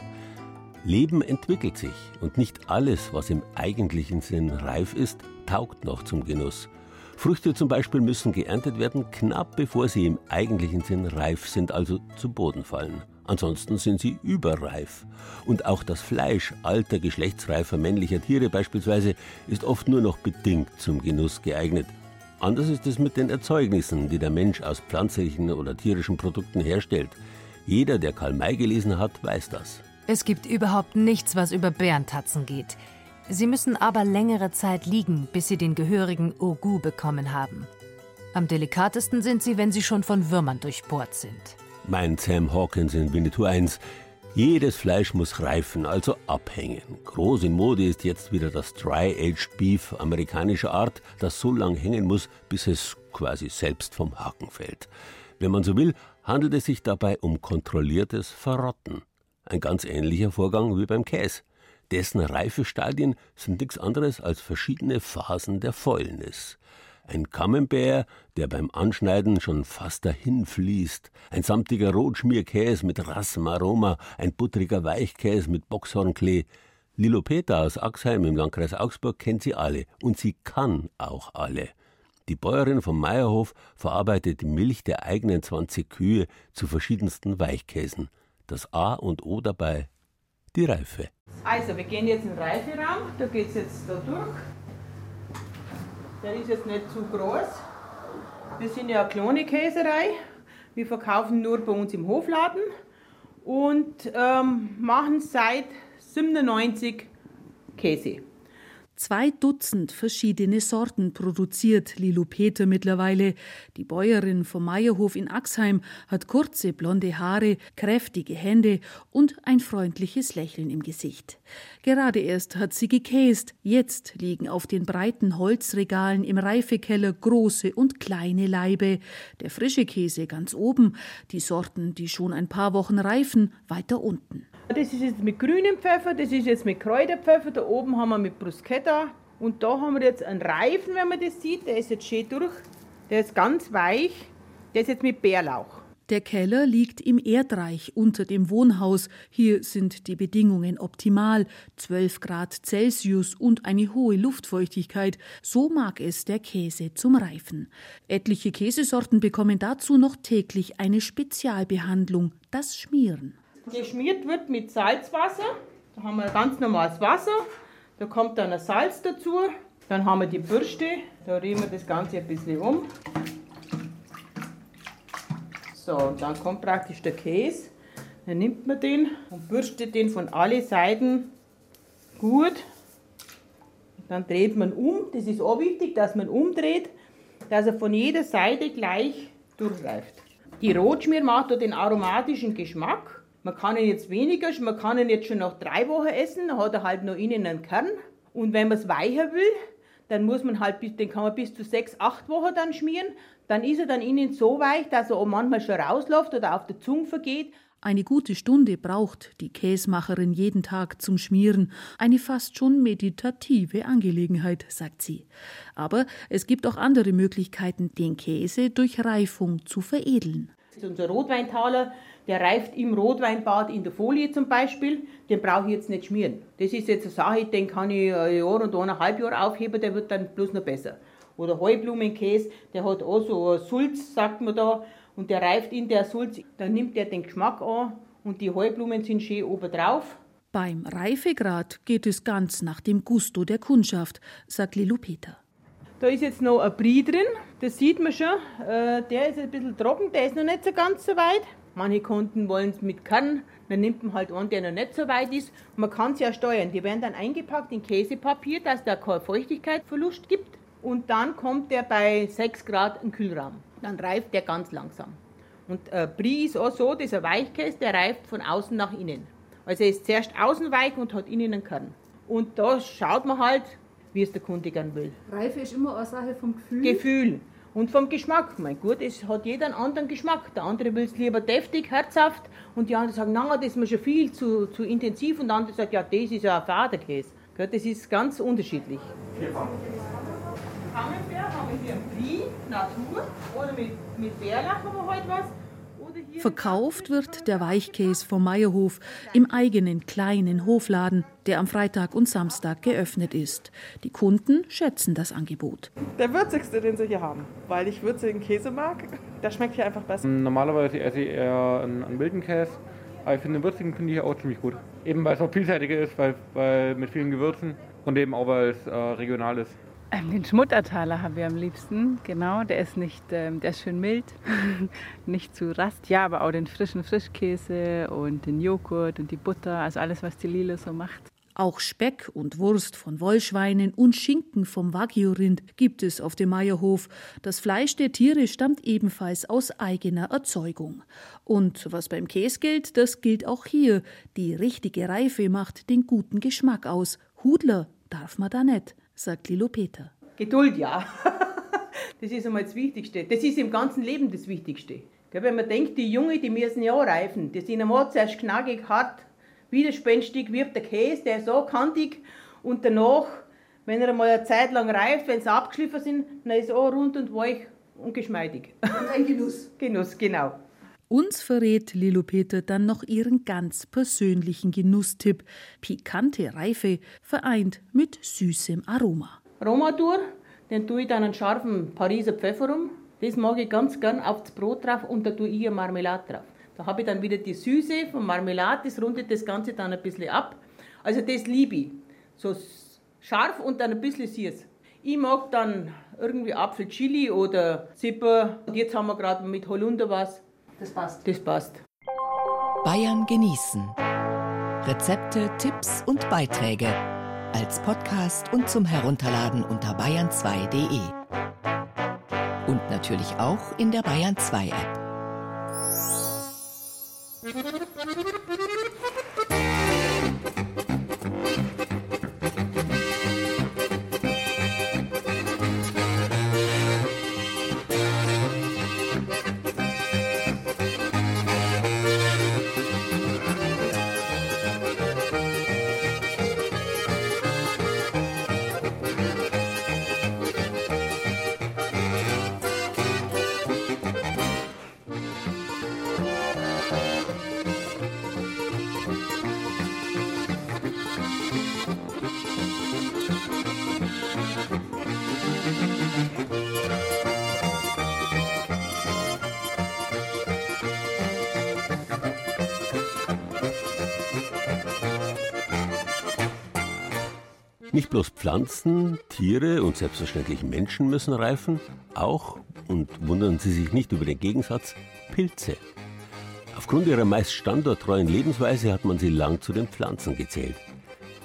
S3: Leben entwickelt sich und nicht alles, was im eigentlichen Sinn reif ist, taugt noch zum Genuss. Früchte zum Beispiel müssen geerntet werden, knapp bevor sie im eigentlichen Sinn reif sind, also zu Boden fallen. Ansonsten sind sie überreif. Und auch das Fleisch alter, geschlechtsreifer männlicher Tiere beispielsweise ist oft nur noch bedingt zum Genuss geeignet. Anders ist es mit den Erzeugnissen, die der Mensch aus pflanzlichen oder tierischen Produkten herstellt. Jeder, der Karl May gelesen hat, weiß das.
S17: Es gibt überhaupt nichts, was über Bärentatzen geht. Sie müssen aber längere Zeit liegen, bis sie den gehörigen Ogu bekommen haben. Am delikatesten sind sie, wenn sie schon von Würmern durchbohrt sind
S3: meint Sam Hawkins in Winnetou 1. Jedes Fleisch muss reifen, also abhängen. Groß in Mode ist jetzt wieder das Dry-Aged Beef amerikanischer Art, das so lang hängen muss, bis es quasi selbst vom Haken fällt. Wenn man so will, handelt es sich dabei um kontrolliertes Verrotten. Ein ganz ähnlicher Vorgang wie beim Käse. Dessen Reifestadien sind nichts anderes als verschiedene Phasen der Fäulnis. Ein Camembert, der beim Anschneiden schon fast dahinfließt, ein samtiger Rotschmierkäse mit rassem Aroma, ein buttriger Weichkäse mit Boxhornklee. Lilo Peter aus Axheim im Landkreis Augsburg kennt sie alle und sie kann auch alle. Die Bäuerin vom Meierhof verarbeitet die Milch der eigenen 20 Kühe zu verschiedensten Weichkäsen. Das A und O dabei die Reife.
S18: Also, wir gehen jetzt in den Reiferaum, da geht es jetzt da durch. Der ist jetzt nicht zu groß. Wir sind ja eine kleine Käserei. Wir verkaufen nur bei uns im Hofladen und ähm, machen seit 97 Käse.
S19: Zwei Dutzend verschiedene Sorten produziert Lilo Peter mittlerweile. Die Bäuerin vom Meierhof in Axheim hat kurze blonde Haare, kräftige Hände und ein freundliches Lächeln im Gesicht. Gerade erst hat sie gekäst. Jetzt liegen auf den breiten Holzregalen im Reifekeller große und kleine Laibe. Der frische Käse ganz oben, die Sorten, die schon ein paar Wochen reifen, weiter unten.
S18: Das ist jetzt mit grünem Pfeffer, das ist jetzt mit Kräuterpfeffer, da oben haben wir mit Bruschetta und da haben wir jetzt einen Reifen, wenn man das sieht, der ist jetzt schön durch, der ist ganz weich, der ist jetzt mit Bärlauch.
S19: Der Keller liegt im Erdreich unter dem Wohnhaus. Hier sind die Bedingungen optimal. 12 Grad Celsius und eine hohe Luftfeuchtigkeit. So mag es der Käse zum Reifen. Etliche Käsesorten bekommen dazu noch täglich eine Spezialbehandlung, das Schmieren
S18: geschmiert wird mit Salzwasser. Da haben wir ganz normales Wasser. Da kommt dann ein Salz dazu. Dann haben wir die Bürste. Da rühren wir das Ganze ein bisschen um. So, und dann kommt praktisch der Käse. Dann nimmt man den und bürstet den von allen Seiten gut. Dann dreht man um. Das ist auch wichtig, dass man umdreht, dass er von jeder Seite gleich durchreift. Die Rotschmier macht den aromatischen Geschmack. Man kann ihn jetzt weniger, man kann ihn jetzt schon nach drei Wochen essen, dann hat er halt noch innen einen Kern. Und wenn man es weicher will, dann muss man halt, den kann man bis zu sechs, acht Wochen dann schmieren. Dann ist er dann innen so weich, dass er auch manchmal schon rausläuft oder auf der Zunge vergeht.
S19: Eine gute Stunde braucht die Käsmacherin jeden Tag zum Schmieren. Eine fast schon meditative Angelegenheit, sagt sie. Aber es gibt auch andere Möglichkeiten, den Käse durch Reifung zu veredeln.
S18: Unser Rotweintaler der reift im Rotweinbad in der Folie zum Beispiel, den brauche ich jetzt nicht schmieren. Das ist jetzt eine Sache, den kann ich ein Jahr und eineinhalb Jahre aufheben, der wird dann bloß noch besser. Oder Heublumenkäse, der hat auch so Sulz, sagt man da, und der reift in der Sulz, dann nimmt er den Geschmack an und die Heublumen sind schön oben drauf.
S19: Beim Reifegrad geht es ganz nach dem Gusto der Kundschaft, sagt Lilu Peter.
S18: Da ist jetzt noch ein Brie drin, das sieht man schon. Äh, der ist ein bisschen trocken, der ist noch nicht so ganz so weit. Manche Kunden wollen es mit Kern, dann nimmt man halt einen, der noch nicht so weit ist. man kann es ja steuern. Die werden dann eingepackt in Käsepapier, dass da kein Feuchtigkeitsverlust gibt. Und dann kommt der bei 6 Grad im Kühlraum. Dann reift der ganz langsam. Und äh, Brie ist auch so, dieser Weichkäse, der reift von außen nach innen. Also er ist zuerst außen weich und hat innen einen Kern. Und da schaut man halt, wie es der Kunde gern will.
S20: Reife ist immer eine Sache vom Gefühl.
S18: Gefühl. Und vom Geschmack. Mein gut, es hat jeder einen anderen Geschmack. Der andere will es lieber deftig, herzhaft und die anderen sagen, na, das ist mir schon viel zu, zu intensiv und der andere sagt, ja, das ist ja ein Faderkäse. Das ist ganz unterschiedlich. Camembert haben wir hier Brie, Natur oder mit, mit Bärlach haben wir heute was.
S19: Verkauft wird der Weichkäse vom Meierhof im eigenen kleinen Hofladen, der am Freitag und Samstag geöffnet ist. Die Kunden schätzen das Angebot.
S21: Der würzigste, den sie hier haben, weil ich würzigen Käse mag. Der schmeckt hier einfach besser.
S22: Normalerweise esse ich eher einen, einen wilden Käse, aber ich finde den würzigen finde ich auch ziemlich gut. Eben weil es auch vielseitiger ist, weil, weil mit vielen Gewürzen und eben auch weil es äh, regional ist.
S23: Ähm, den Schmuttertaler haben wir am liebsten, genau. Der ist nicht, ähm, der ist schön mild, *laughs* nicht zu rast. Ja, aber auch den frischen Frischkäse und den Joghurt und die Butter, also alles, was die Lilo so macht.
S19: Auch Speck und Wurst von Wollschweinen und Schinken vom Wagyu-Rind gibt es auf dem Meierhof. Das Fleisch der Tiere stammt ebenfalls aus eigener Erzeugung. Und was beim Käse gilt, das gilt auch hier. Die richtige Reife macht den guten Geschmack aus. Hudler darf man da nicht sagt Lilo Peter.
S18: Geduld, ja. *laughs* Das ist einmal das Wichtigste. Das ist im ganzen Leben das Wichtigste. Wenn man denkt, die Jungen, die müssen ja reifen. Die sind einmal zuerst knackig, hart, widerspenstig, wie der Käse, der ist so kantig. Und danach, wenn er einmal eine Zeit lang reift, wenn sie abgeschliffen sind, dann ist er auch rund und weich und geschmeidig. Und ein Genuss. *laughs* Genuss, genau.
S19: Uns verrät Lilo Peter dann noch ihren ganz persönlichen Genusstipp. Pikante Reife vereint mit süßem Aroma.
S18: Romadur, den tue ich dann einen scharfen Pariser Pfeffer um. Das mag ich ganz gern aufs Brot drauf und da tue ich eine Marmelade drauf. Da habe ich dann wieder die Süße von Marmelade, das rundet das Ganze dann ein bisschen ab. Also das liebe ich. So scharf und dann ein bisschen süß. Ich mag dann irgendwie Apfel-Chili oder Zipper. Und jetzt haben wir gerade mit Holunder was. Das passt. Das passt.
S1: Bayern genießen. Rezepte, Tipps und Beiträge als Podcast und zum Herunterladen unter bayern2.de. Und natürlich auch in der Bayern 2 App.
S3: Nicht bloß Pflanzen, Tiere und selbstverständlich Menschen müssen reifen, auch, und wundern Sie sich nicht über den Gegensatz, Pilze. Aufgrund ihrer meist standorttreuen Lebensweise hat man sie lang zu den Pflanzen gezählt.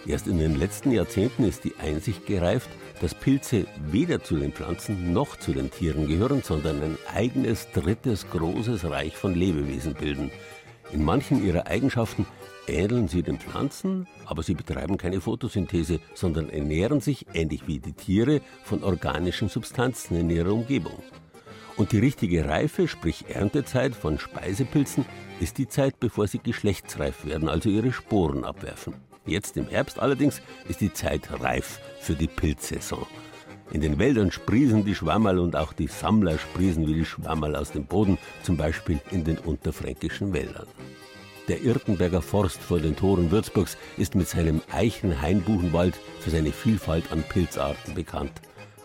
S3: Erst in den letzten Jahrzehnten ist die Einsicht gereift, dass Pilze weder zu den Pflanzen noch zu den Tieren gehören, sondern ein eigenes drittes großes Reich von Lebewesen bilden. In manchen ihrer Eigenschaften ähneln sie den Pflanzen, aber sie betreiben keine Photosynthese, sondern ernähren sich, ähnlich wie die Tiere, von organischen Substanzen in ihrer Umgebung. Und die richtige Reife, sprich Erntezeit von Speisepilzen, ist die Zeit, bevor sie geschlechtsreif werden, also ihre Sporen abwerfen. Jetzt im Herbst allerdings ist die Zeit reif für die Pilzsaison. In den Wäldern sprießen die Schwammerl und auch die Sammler sprießen wie die Schwammerl aus dem Boden, zum Beispiel in den unterfränkischen Wäldern. Der Irtenberger Forst vor den Toren Würzburgs ist mit seinem Eichen-Hainbuchenwald für seine Vielfalt an Pilzarten bekannt.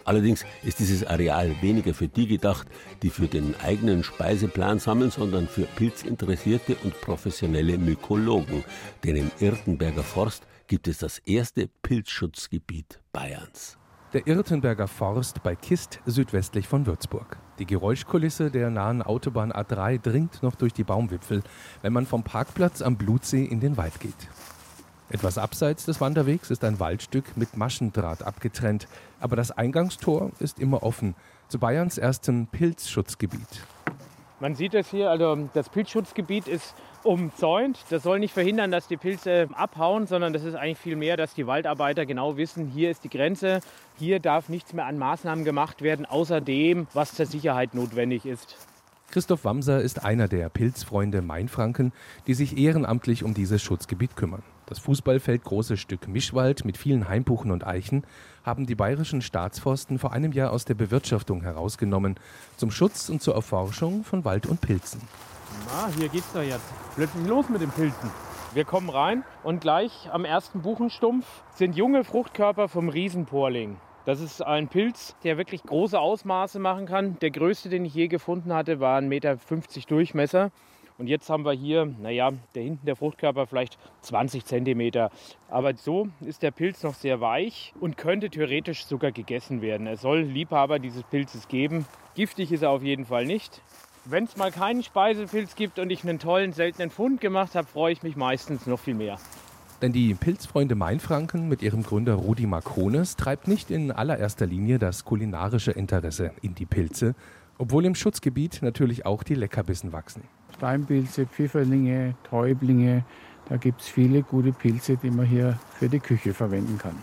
S3: Allerdings ist dieses Areal weniger für die gedacht, die für den eigenen Speiseplan sammeln, sondern für pilzinteressierte und professionelle Mykologen. Denn im Irtenberger Forst gibt es das erste Pilzschutzgebiet Bayerns.
S24: Der Irtenberger Forst bei Kist südwestlich von Würzburg. Die Geräuschkulisse der nahen Autobahn A3 dringt noch durch die Baumwipfel, wenn man vom Parkplatz am Blutsee in den Wald geht. Etwas abseits des Wanderwegs ist ein Waldstück mit Maschendraht abgetrennt, aber das Eingangstor ist immer offen zu Bayerns erstem Pilzschutzgebiet.
S25: Man sieht es hier, also das Pilzschutzgebiet ist umzäunt. Das soll nicht verhindern, dass die Pilze abhauen, sondern das ist eigentlich viel mehr, dass die Waldarbeiter genau wissen, hier ist die Grenze, hier darf nichts mehr an Maßnahmen gemacht werden, außer dem, was zur Sicherheit notwendig ist.
S24: Christoph Wamser ist einer der Pilzfreunde Mainfranken, die sich ehrenamtlich um dieses Schutzgebiet kümmern. Das Fußballfeld große Stück Mischwald mit vielen Hainbuchen und Eichen haben die bayerischen Staatsforsten vor einem Jahr aus der Bewirtschaftung herausgenommen, zum Schutz und zur Erforschung von Wald und Pilzen.
S25: Na, hier geht's doch jetzt plötzlich los mit den Pilzen. Wir kommen rein und gleich am ersten Buchenstumpf sind junge Fruchtkörper vom Riesenporling. Das ist ein Pilz, der wirklich große Ausmaße machen kann. Der größte, den ich je gefunden hatte, war 1,50 Meter Durchmesser. Und jetzt haben wir hier, naja, der hinten der Fruchtkörper vielleicht 20 Zentimeter. Aber so ist der Pilz noch sehr weich und könnte theoretisch sogar gegessen werden. Es soll Liebhaber dieses Pilzes geben. Giftig ist er auf jeden Fall nicht. Wenn es mal keinen Speisepilz gibt und ich einen tollen, seltenen Fund gemacht habe, freue ich mich meistens noch viel mehr.
S24: Denn die Pilzfreunde Mainfranken mit ihrem Gründer Rudi Makrones treibt nicht in allererster Linie das kulinarische Interesse in die Pilze, obwohl im Schutzgebiet natürlich auch die Leckerbissen wachsen.
S26: Steinpilze, Pfifferlinge, Täublinge. Da gibt es viele gute Pilze, die man hier für die Küche verwenden kann.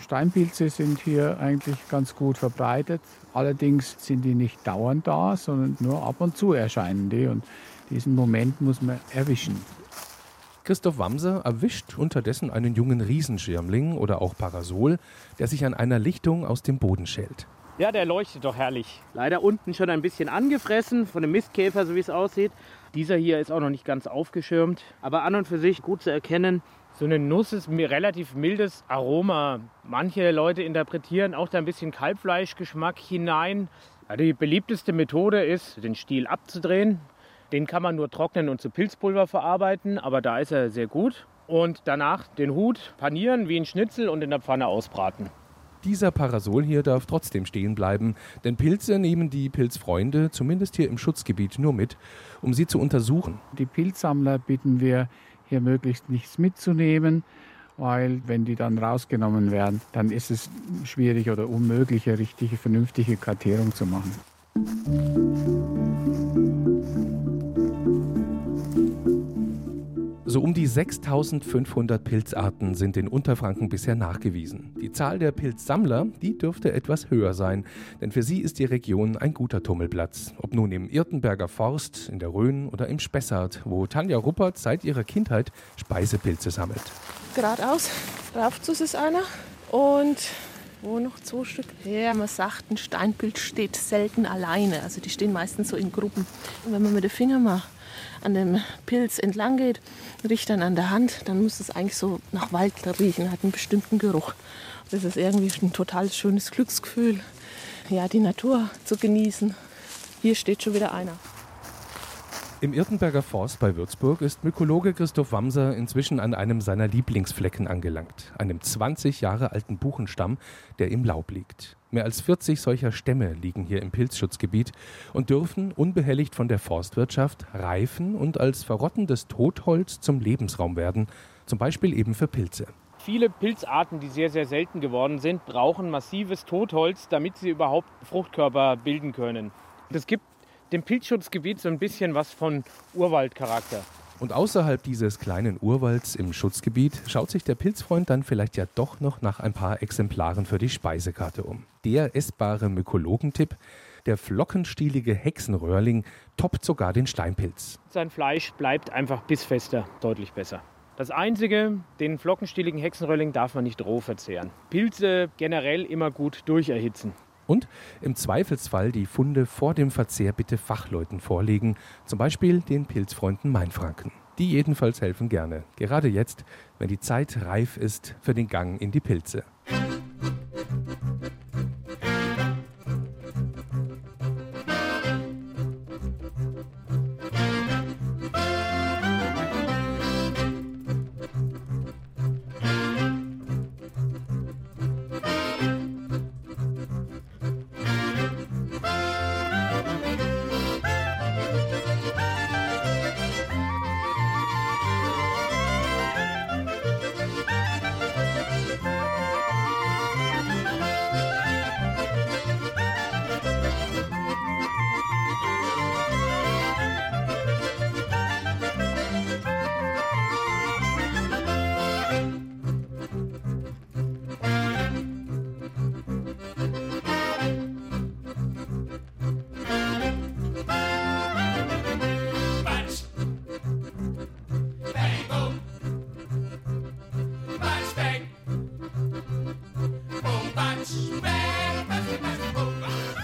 S26: Steinpilze sind hier eigentlich ganz gut verbreitet. Allerdings sind die nicht dauernd da, sondern nur ab und zu erscheinen die. Und diesen Moment muss man erwischen.
S24: Christoph Wamser erwischt unterdessen einen jungen Riesenschirmling oder auch Parasol, der sich an einer Lichtung aus dem Boden schält.
S25: Ja, der leuchtet doch herrlich. Leider unten schon ein bisschen angefressen von dem Mistkäfer, so wie es aussieht. Dieser hier ist auch noch nicht ganz aufgeschirmt, aber an und für sich gut zu erkennen. So eine Nuss ist mir relativ mildes Aroma. Manche Leute interpretieren auch da ein bisschen Kalbfleischgeschmack hinein. Ja, die beliebteste Methode ist, den Stiel abzudrehen. Den kann man nur trocknen und zu Pilzpulver verarbeiten, aber da ist er sehr gut. Und danach den Hut panieren wie ein Schnitzel und in der Pfanne ausbraten.
S24: Dieser Parasol hier darf trotzdem stehen bleiben, denn Pilze nehmen die Pilzfreunde, zumindest hier im Schutzgebiet, nur mit, um sie zu untersuchen.
S26: Die Pilzsammler bitten wir, hier möglichst nichts mitzunehmen, weil wenn die dann rausgenommen werden, dann ist es schwierig oder unmöglich, eine richtige, vernünftige Kartierung zu machen.
S24: So um die 6500 Pilzarten sind in Unterfranken bisher nachgewiesen. Die Zahl der Pilzsammler, die dürfte etwas höher sein, denn für sie ist die Region ein guter Tummelplatz. Ob nun im Irtenberger Forst, in der Rhön oder im Spessart, wo Tanja Ruppert seit ihrer Kindheit Speisepilze sammelt.
S27: Geradeaus, rauf zu ist einer und wo noch zwei Stück her. Man sagt, ein Steinpilz steht selten alleine. Also die stehen meistens so in Gruppen. Und wenn man mit den Fingern mal an dem Pilz entlang geht, riecht dann an der Hand, dann muss es eigentlich so nach Wald riechen, hat einen bestimmten Geruch. Das ist irgendwie ein total schönes Glücksgefühl, ja, die Natur zu genießen. Hier steht schon wieder einer.
S24: Im Irtenberger Forst bei Würzburg ist Mykologe Christoph Wamser inzwischen an einem seiner Lieblingsflecken angelangt, einem 20 Jahre alten Buchenstamm, der im Laub liegt. Mehr als 40 solcher Stämme liegen hier im Pilzschutzgebiet und dürfen unbehelligt von der Forstwirtschaft reifen und als verrottendes Totholz zum Lebensraum werden, zum Beispiel eben für Pilze.
S25: Viele Pilzarten, die sehr, sehr selten geworden sind, brauchen massives Totholz, damit sie überhaupt Fruchtkörper bilden können. Es gibt dem Pilzschutzgebiet so ein bisschen was von Urwaldcharakter.
S24: Und außerhalb dieses kleinen Urwalds im Schutzgebiet schaut sich der Pilzfreund dann vielleicht ja doch noch nach ein paar Exemplaren für die Speisekarte um. Der essbare Mykologentipp, der flockenstielige Hexenröhrling toppt sogar den Steinpilz.
S25: Sein Fleisch bleibt einfach bissfester, deutlich besser. Das Einzige, den flockenstieligen Hexenröhrling darf man nicht roh verzehren. Pilze generell immer gut durcherhitzen.
S24: Und im Zweifelsfall die Funde vor dem Verzehr bitte Fachleuten vorlegen, zum Beispiel den Pilzfreunden Mainfranken. Die jedenfalls helfen gerne, gerade jetzt, wenn die Zeit reif ist für den Gang in die Pilze.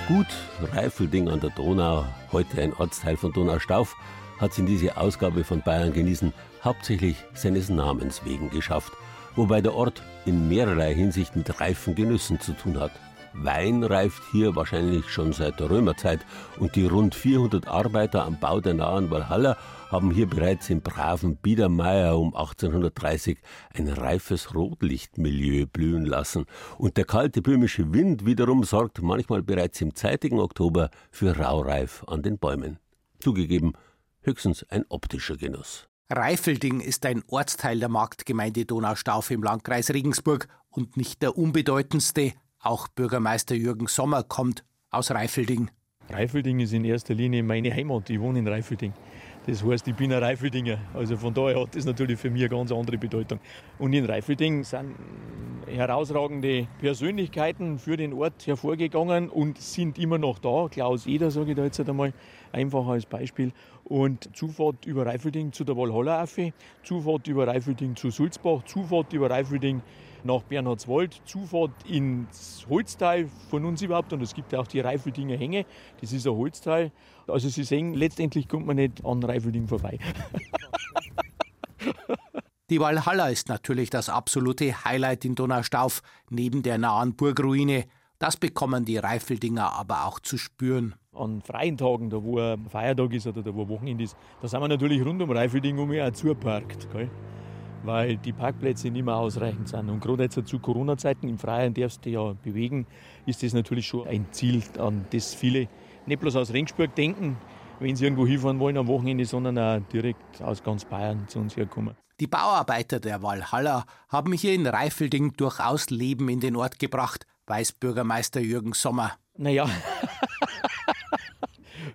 S3: Gut Reifelding an der Donau, heute ein Ortsteil von Donaustauf, hat es in diese Ausgabe von Bayern genießen hauptsächlich seines Namens wegen geschafft, wobei der Ort in mehrerlei Hinsicht mit reifen Genüssen zu tun hat. Wein reift hier wahrscheinlich schon seit der Römerzeit und die rund 400 Arbeiter am Bau der nahen Walhalla haben hier bereits im braven Biedermeier um 1830 ein reifes Rotlichtmilieu blühen lassen und der kalte böhmische Wind wiederum sorgt manchmal bereits im zeitigen Oktober für Raureif an den Bäumen. Zugegeben, höchstens ein optischer Genuss.
S28: Reifelding ist ein Ortsteil der Marktgemeinde Donaustauf im Landkreis Regensburg und nicht der unbedeutendste, auch Bürgermeister Jürgen Sommer kommt aus Reifelding.
S29: Reifelding ist in erster Linie meine Heimat. Ich wohne in Reifelding. Das heißt, ich bin ein Reifeldinger. Also von daher hat das natürlich für mich eine ganz andere Bedeutung. Und in Reifelding sind herausragende Persönlichkeiten für den Ort hervorgegangen und sind immer noch da. Klaus Eder, sage ich da jetzt einmal, einfach als Beispiel. Und Zufahrt über Reifelding zu der Walhalla Affe, Zufahrt über Reifelding zu Sulzbach, Zufahrt über Reifelding nach Bernhardswald, Zufahrt ins Holztal von uns überhaupt. Und es gibt ja auch die Reifeldinger Hänge, das ist ein Holztal. Also Sie sehen, letztendlich kommt man nicht an Reifelding vorbei. *laughs*
S28: Die Walhalla ist natürlich das absolute Highlight in Donaustauf, neben der nahen Burgruine. Das bekommen die Reifeldinger aber auch zu spüren.
S29: An freien Tagen, da wo ein Feiertag ist oder da wo Wochenende ist, da sind wir natürlich rund um Reifelding um auch zugeparkt. Gell? Weil die Parkplätze nicht mehr ausreichend sind. Und gerade jetzt zu Corona-Zeiten im Freien darfst du ja bewegen, ist das natürlich schon ein Ziel, an das viele nicht bloß aus Regensburg denken, wenn sie irgendwo hinfahren wollen am Wochenende, sondern auch direkt aus ganz Bayern zu uns herkommen.
S28: Die Bauarbeiter der Walhalla haben hier in Reifelding durchaus Leben in den Ort gebracht, weiß Bürgermeister Jürgen Sommer.
S29: Naja,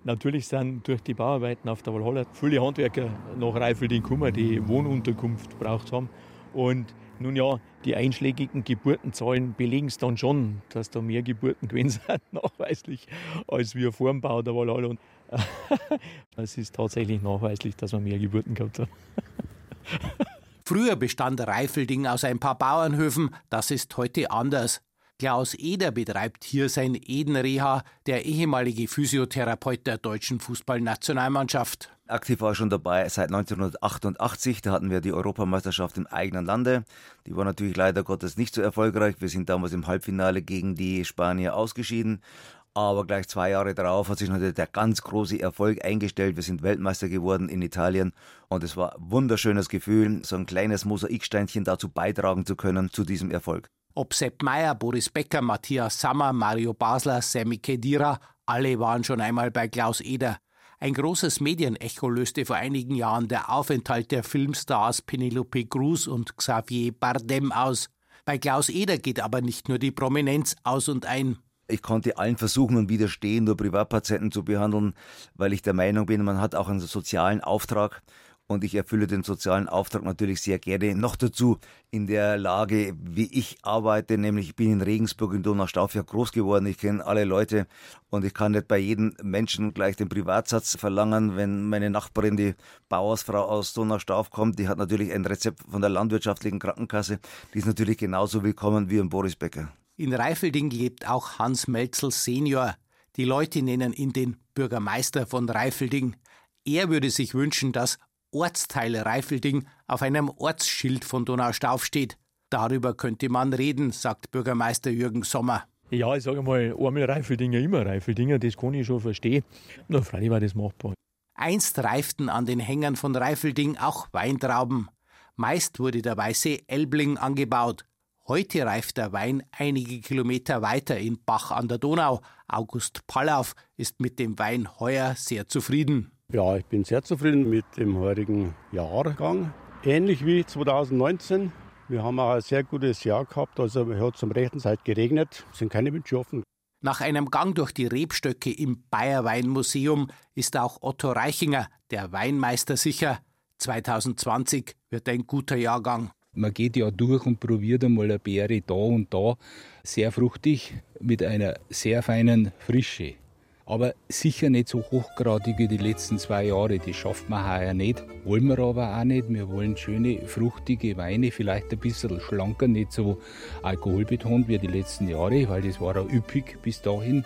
S29: Natürlich sind durch die Bauarbeiten auf der Walhalla viele Handwerker nach Reifelding gekommen, die Wohnunterkunft braucht haben. Und nun ja, die einschlägigen Geburtenzahlen belegen es dann schon, dass da mehr Geburten gewesen sind, *laughs* nachweislich, als wir vor dem Bau der Walhalla. Und *laughs* es ist tatsächlich nachweislich, dass wir mehr Geburten gehabt haben.
S28: Früher bestand Reifelding aus ein paar Bauernhöfen, das ist heute anders. Klaus Eder betreibt hier sein Eden-Reha, der ehemalige Physiotherapeut der deutschen Fußballnationalmannschaft.
S30: Aktiv war schon dabei seit 1988. Da hatten wir die Europameisterschaft im eigenen Lande. Die war natürlich leider Gottes nicht so erfolgreich. Wir sind damals im Halbfinale gegen die Spanier ausgeschieden. Aber gleich zwei Jahre darauf hat sich natürlich der ganz große Erfolg eingestellt. Wir sind Weltmeister geworden in Italien und es war ein wunderschönes Gefühl, so ein kleines Mosaiksteinchen dazu beitragen zu können zu diesem Erfolg.
S28: Ob Sepp Meyer, Boris Becker, Matthias Sammer, Mario Basler, Sammy Kedira, alle waren schon einmal bei Klaus Eder. Ein großes Medienecho löste vor einigen Jahren der Aufenthalt der Filmstars Penelope Cruz und Xavier Bardem aus. Bei Klaus Eder geht aber nicht nur die Prominenz aus und ein.
S30: Ich konnte allen Versuchen widerstehen, nur Privatpatienten zu behandeln, weil ich der Meinung bin, man hat auch einen sozialen Auftrag und ich erfülle den sozialen Auftrag natürlich sehr gerne. Noch dazu in der Lage, wie ich arbeite, nämlich ich bin in Regensburg in Donaustauf ja groß geworden. Ich kenne alle Leute und ich kann nicht bei jedem Menschen gleich den Privatsatz verlangen. Wenn meine Nachbarin, die Bauersfrau aus Donaustauf kommt, die hat natürlich ein Rezept von der landwirtschaftlichen Krankenkasse. Die ist natürlich genauso willkommen wie ein Boris Becker.
S28: In Reifelding lebt auch Hans Melzel Senior. Die Leute nennen ihn den Bürgermeister von Reifelding. Er würde sich wünschen, dass Ortsteil Reifelding auf einem Ortsschild von Donaustauf steht. Darüber könnte man reden, sagt Bürgermeister Jürgen Sommer.
S29: Ja, ich sage mal, einmal Reifeldinger, immer Reifeldinger, das kann ich schon verstehen. Na, freilich war das machbar.
S28: Einst reiften an den Hängern von Reifelding auch Weintrauben. Meist wurde der weiße Elbling angebaut. Heute reift der Wein einige Kilometer weiter in Bach an der Donau. August Pallauf ist mit dem Wein heuer sehr zufrieden.
S31: Ja, ich bin sehr zufrieden mit dem heurigen Jahrgang. Ähnlich wie 2019. Wir haben auch ein sehr gutes Jahr gehabt, also es hat zum rechten Zeit geregnet, es sind keine Wünsche offen.
S28: Nach einem Gang durch die Rebstöcke im Bayer Weinmuseum ist auch Otto Reichinger, der Weinmeister, sicher. 2020 wird ein guter Jahrgang.
S32: Man geht ja durch und probiert einmal eine Beere da und da. Sehr fruchtig, mit einer sehr feinen Frische aber sicher nicht so hochgradig wie die letzten zwei Jahre. Das schafft man heuer nicht. Wollen wir aber auch nicht. Wir wollen schöne, fruchtige Weine, vielleicht ein bisschen schlanker, nicht so alkoholbetont wie die letzten Jahre, weil das war auch üppig bis dahin.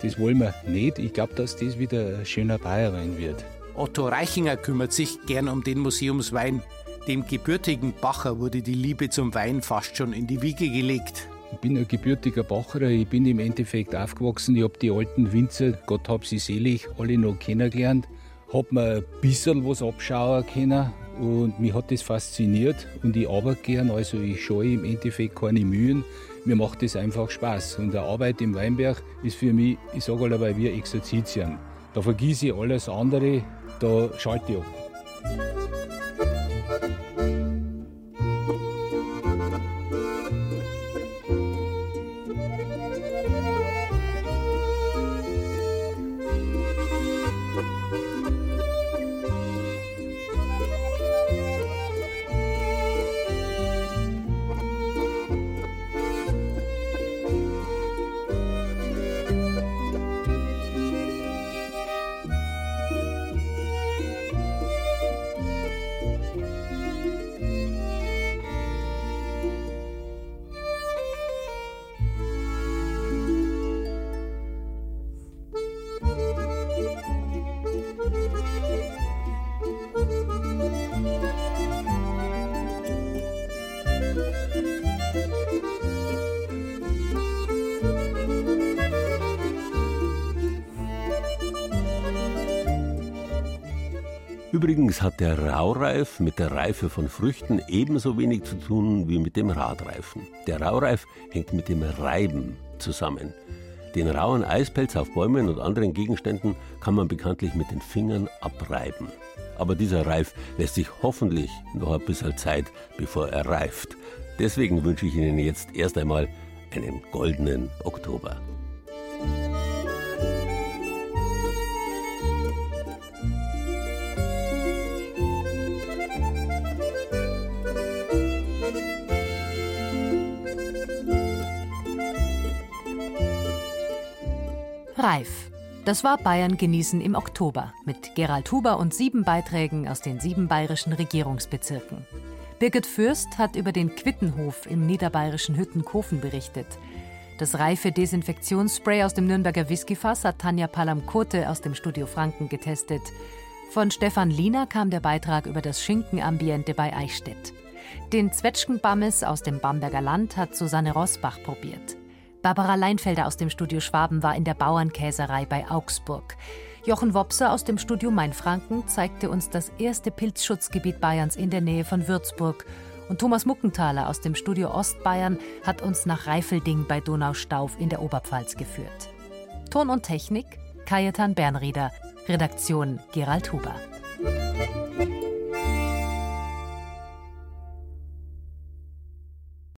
S32: Das wollen wir nicht. Ich glaube, dass das wieder ein schöner Bayerwein wird.
S28: Otto Reichinger kümmert sich gern um den Museumswein. Dem gebürtigen Bacher wurde die Liebe zum Wein fast schon in die Wiege gelegt.
S32: Ich bin ein gebürtiger Bacherer. Ich bin im Endeffekt aufgewachsen. Ich habe die alten Winzer, Gott hab sie selig, alle noch kennengelernt. Hab mir ein bisschen was abschauen können und mich hat das fasziniert und ich arbeite gern. Also ich scheue im Endeffekt keine Mühen. Mir macht das einfach Spaß. Und die Arbeit im Weinberg ist für mich, ich sage allebei, wie Exerzitien. Da vergieße ich alles andere, da schalte ich ab.
S3: Übrigens hat der Raureif mit der Reife von Früchten ebenso wenig zu tun wie mit dem Radreifen. Der Raureif hängt mit dem Reiben zusammen. Den rauen Eispelz auf Bäumen und anderen Gegenständen kann man bekanntlich mit den Fingern abreiben. Aber dieser Reif lässt sich hoffentlich noch ein bisschen Zeit, bevor er reift. Deswegen wünsche ich Ihnen jetzt erst einmal einen goldenen Oktober.
S17: Reif. Das war Bayern genießen im Oktober mit Gerald Huber und sieben Beiträgen aus den sieben bayerischen Regierungsbezirken. Birgit Fürst hat über den Quittenhof im niederbayerischen Hüttenkofen berichtet. Das reife Desinfektionsspray aus dem Nürnberger Whiskyfass hat Tanja Palamkote aus dem Studio Franken getestet. Von Stefan Liener kam der Beitrag über das Schinkenambiente bei Eichstätt. Den Zwetschgenbammes aus dem Bamberger Land hat Susanne Rosbach probiert. Barbara Leinfelder aus dem Studio Schwaben war in der Bauernkäserei bei Augsburg. Jochen Wopser aus dem Studio Mainfranken zeigte uns das erste Pilzschutzgebiet Bayerns in der Nähe von Würzburg. Und Thomas Muckenthaler aus dem Studio Ostbayern hat uns nach Reifelding bei Donaustauf in der Oberpfalz geführt. Ton und Technik Kajetan Bernrieder. Redaktion Gerald Huber.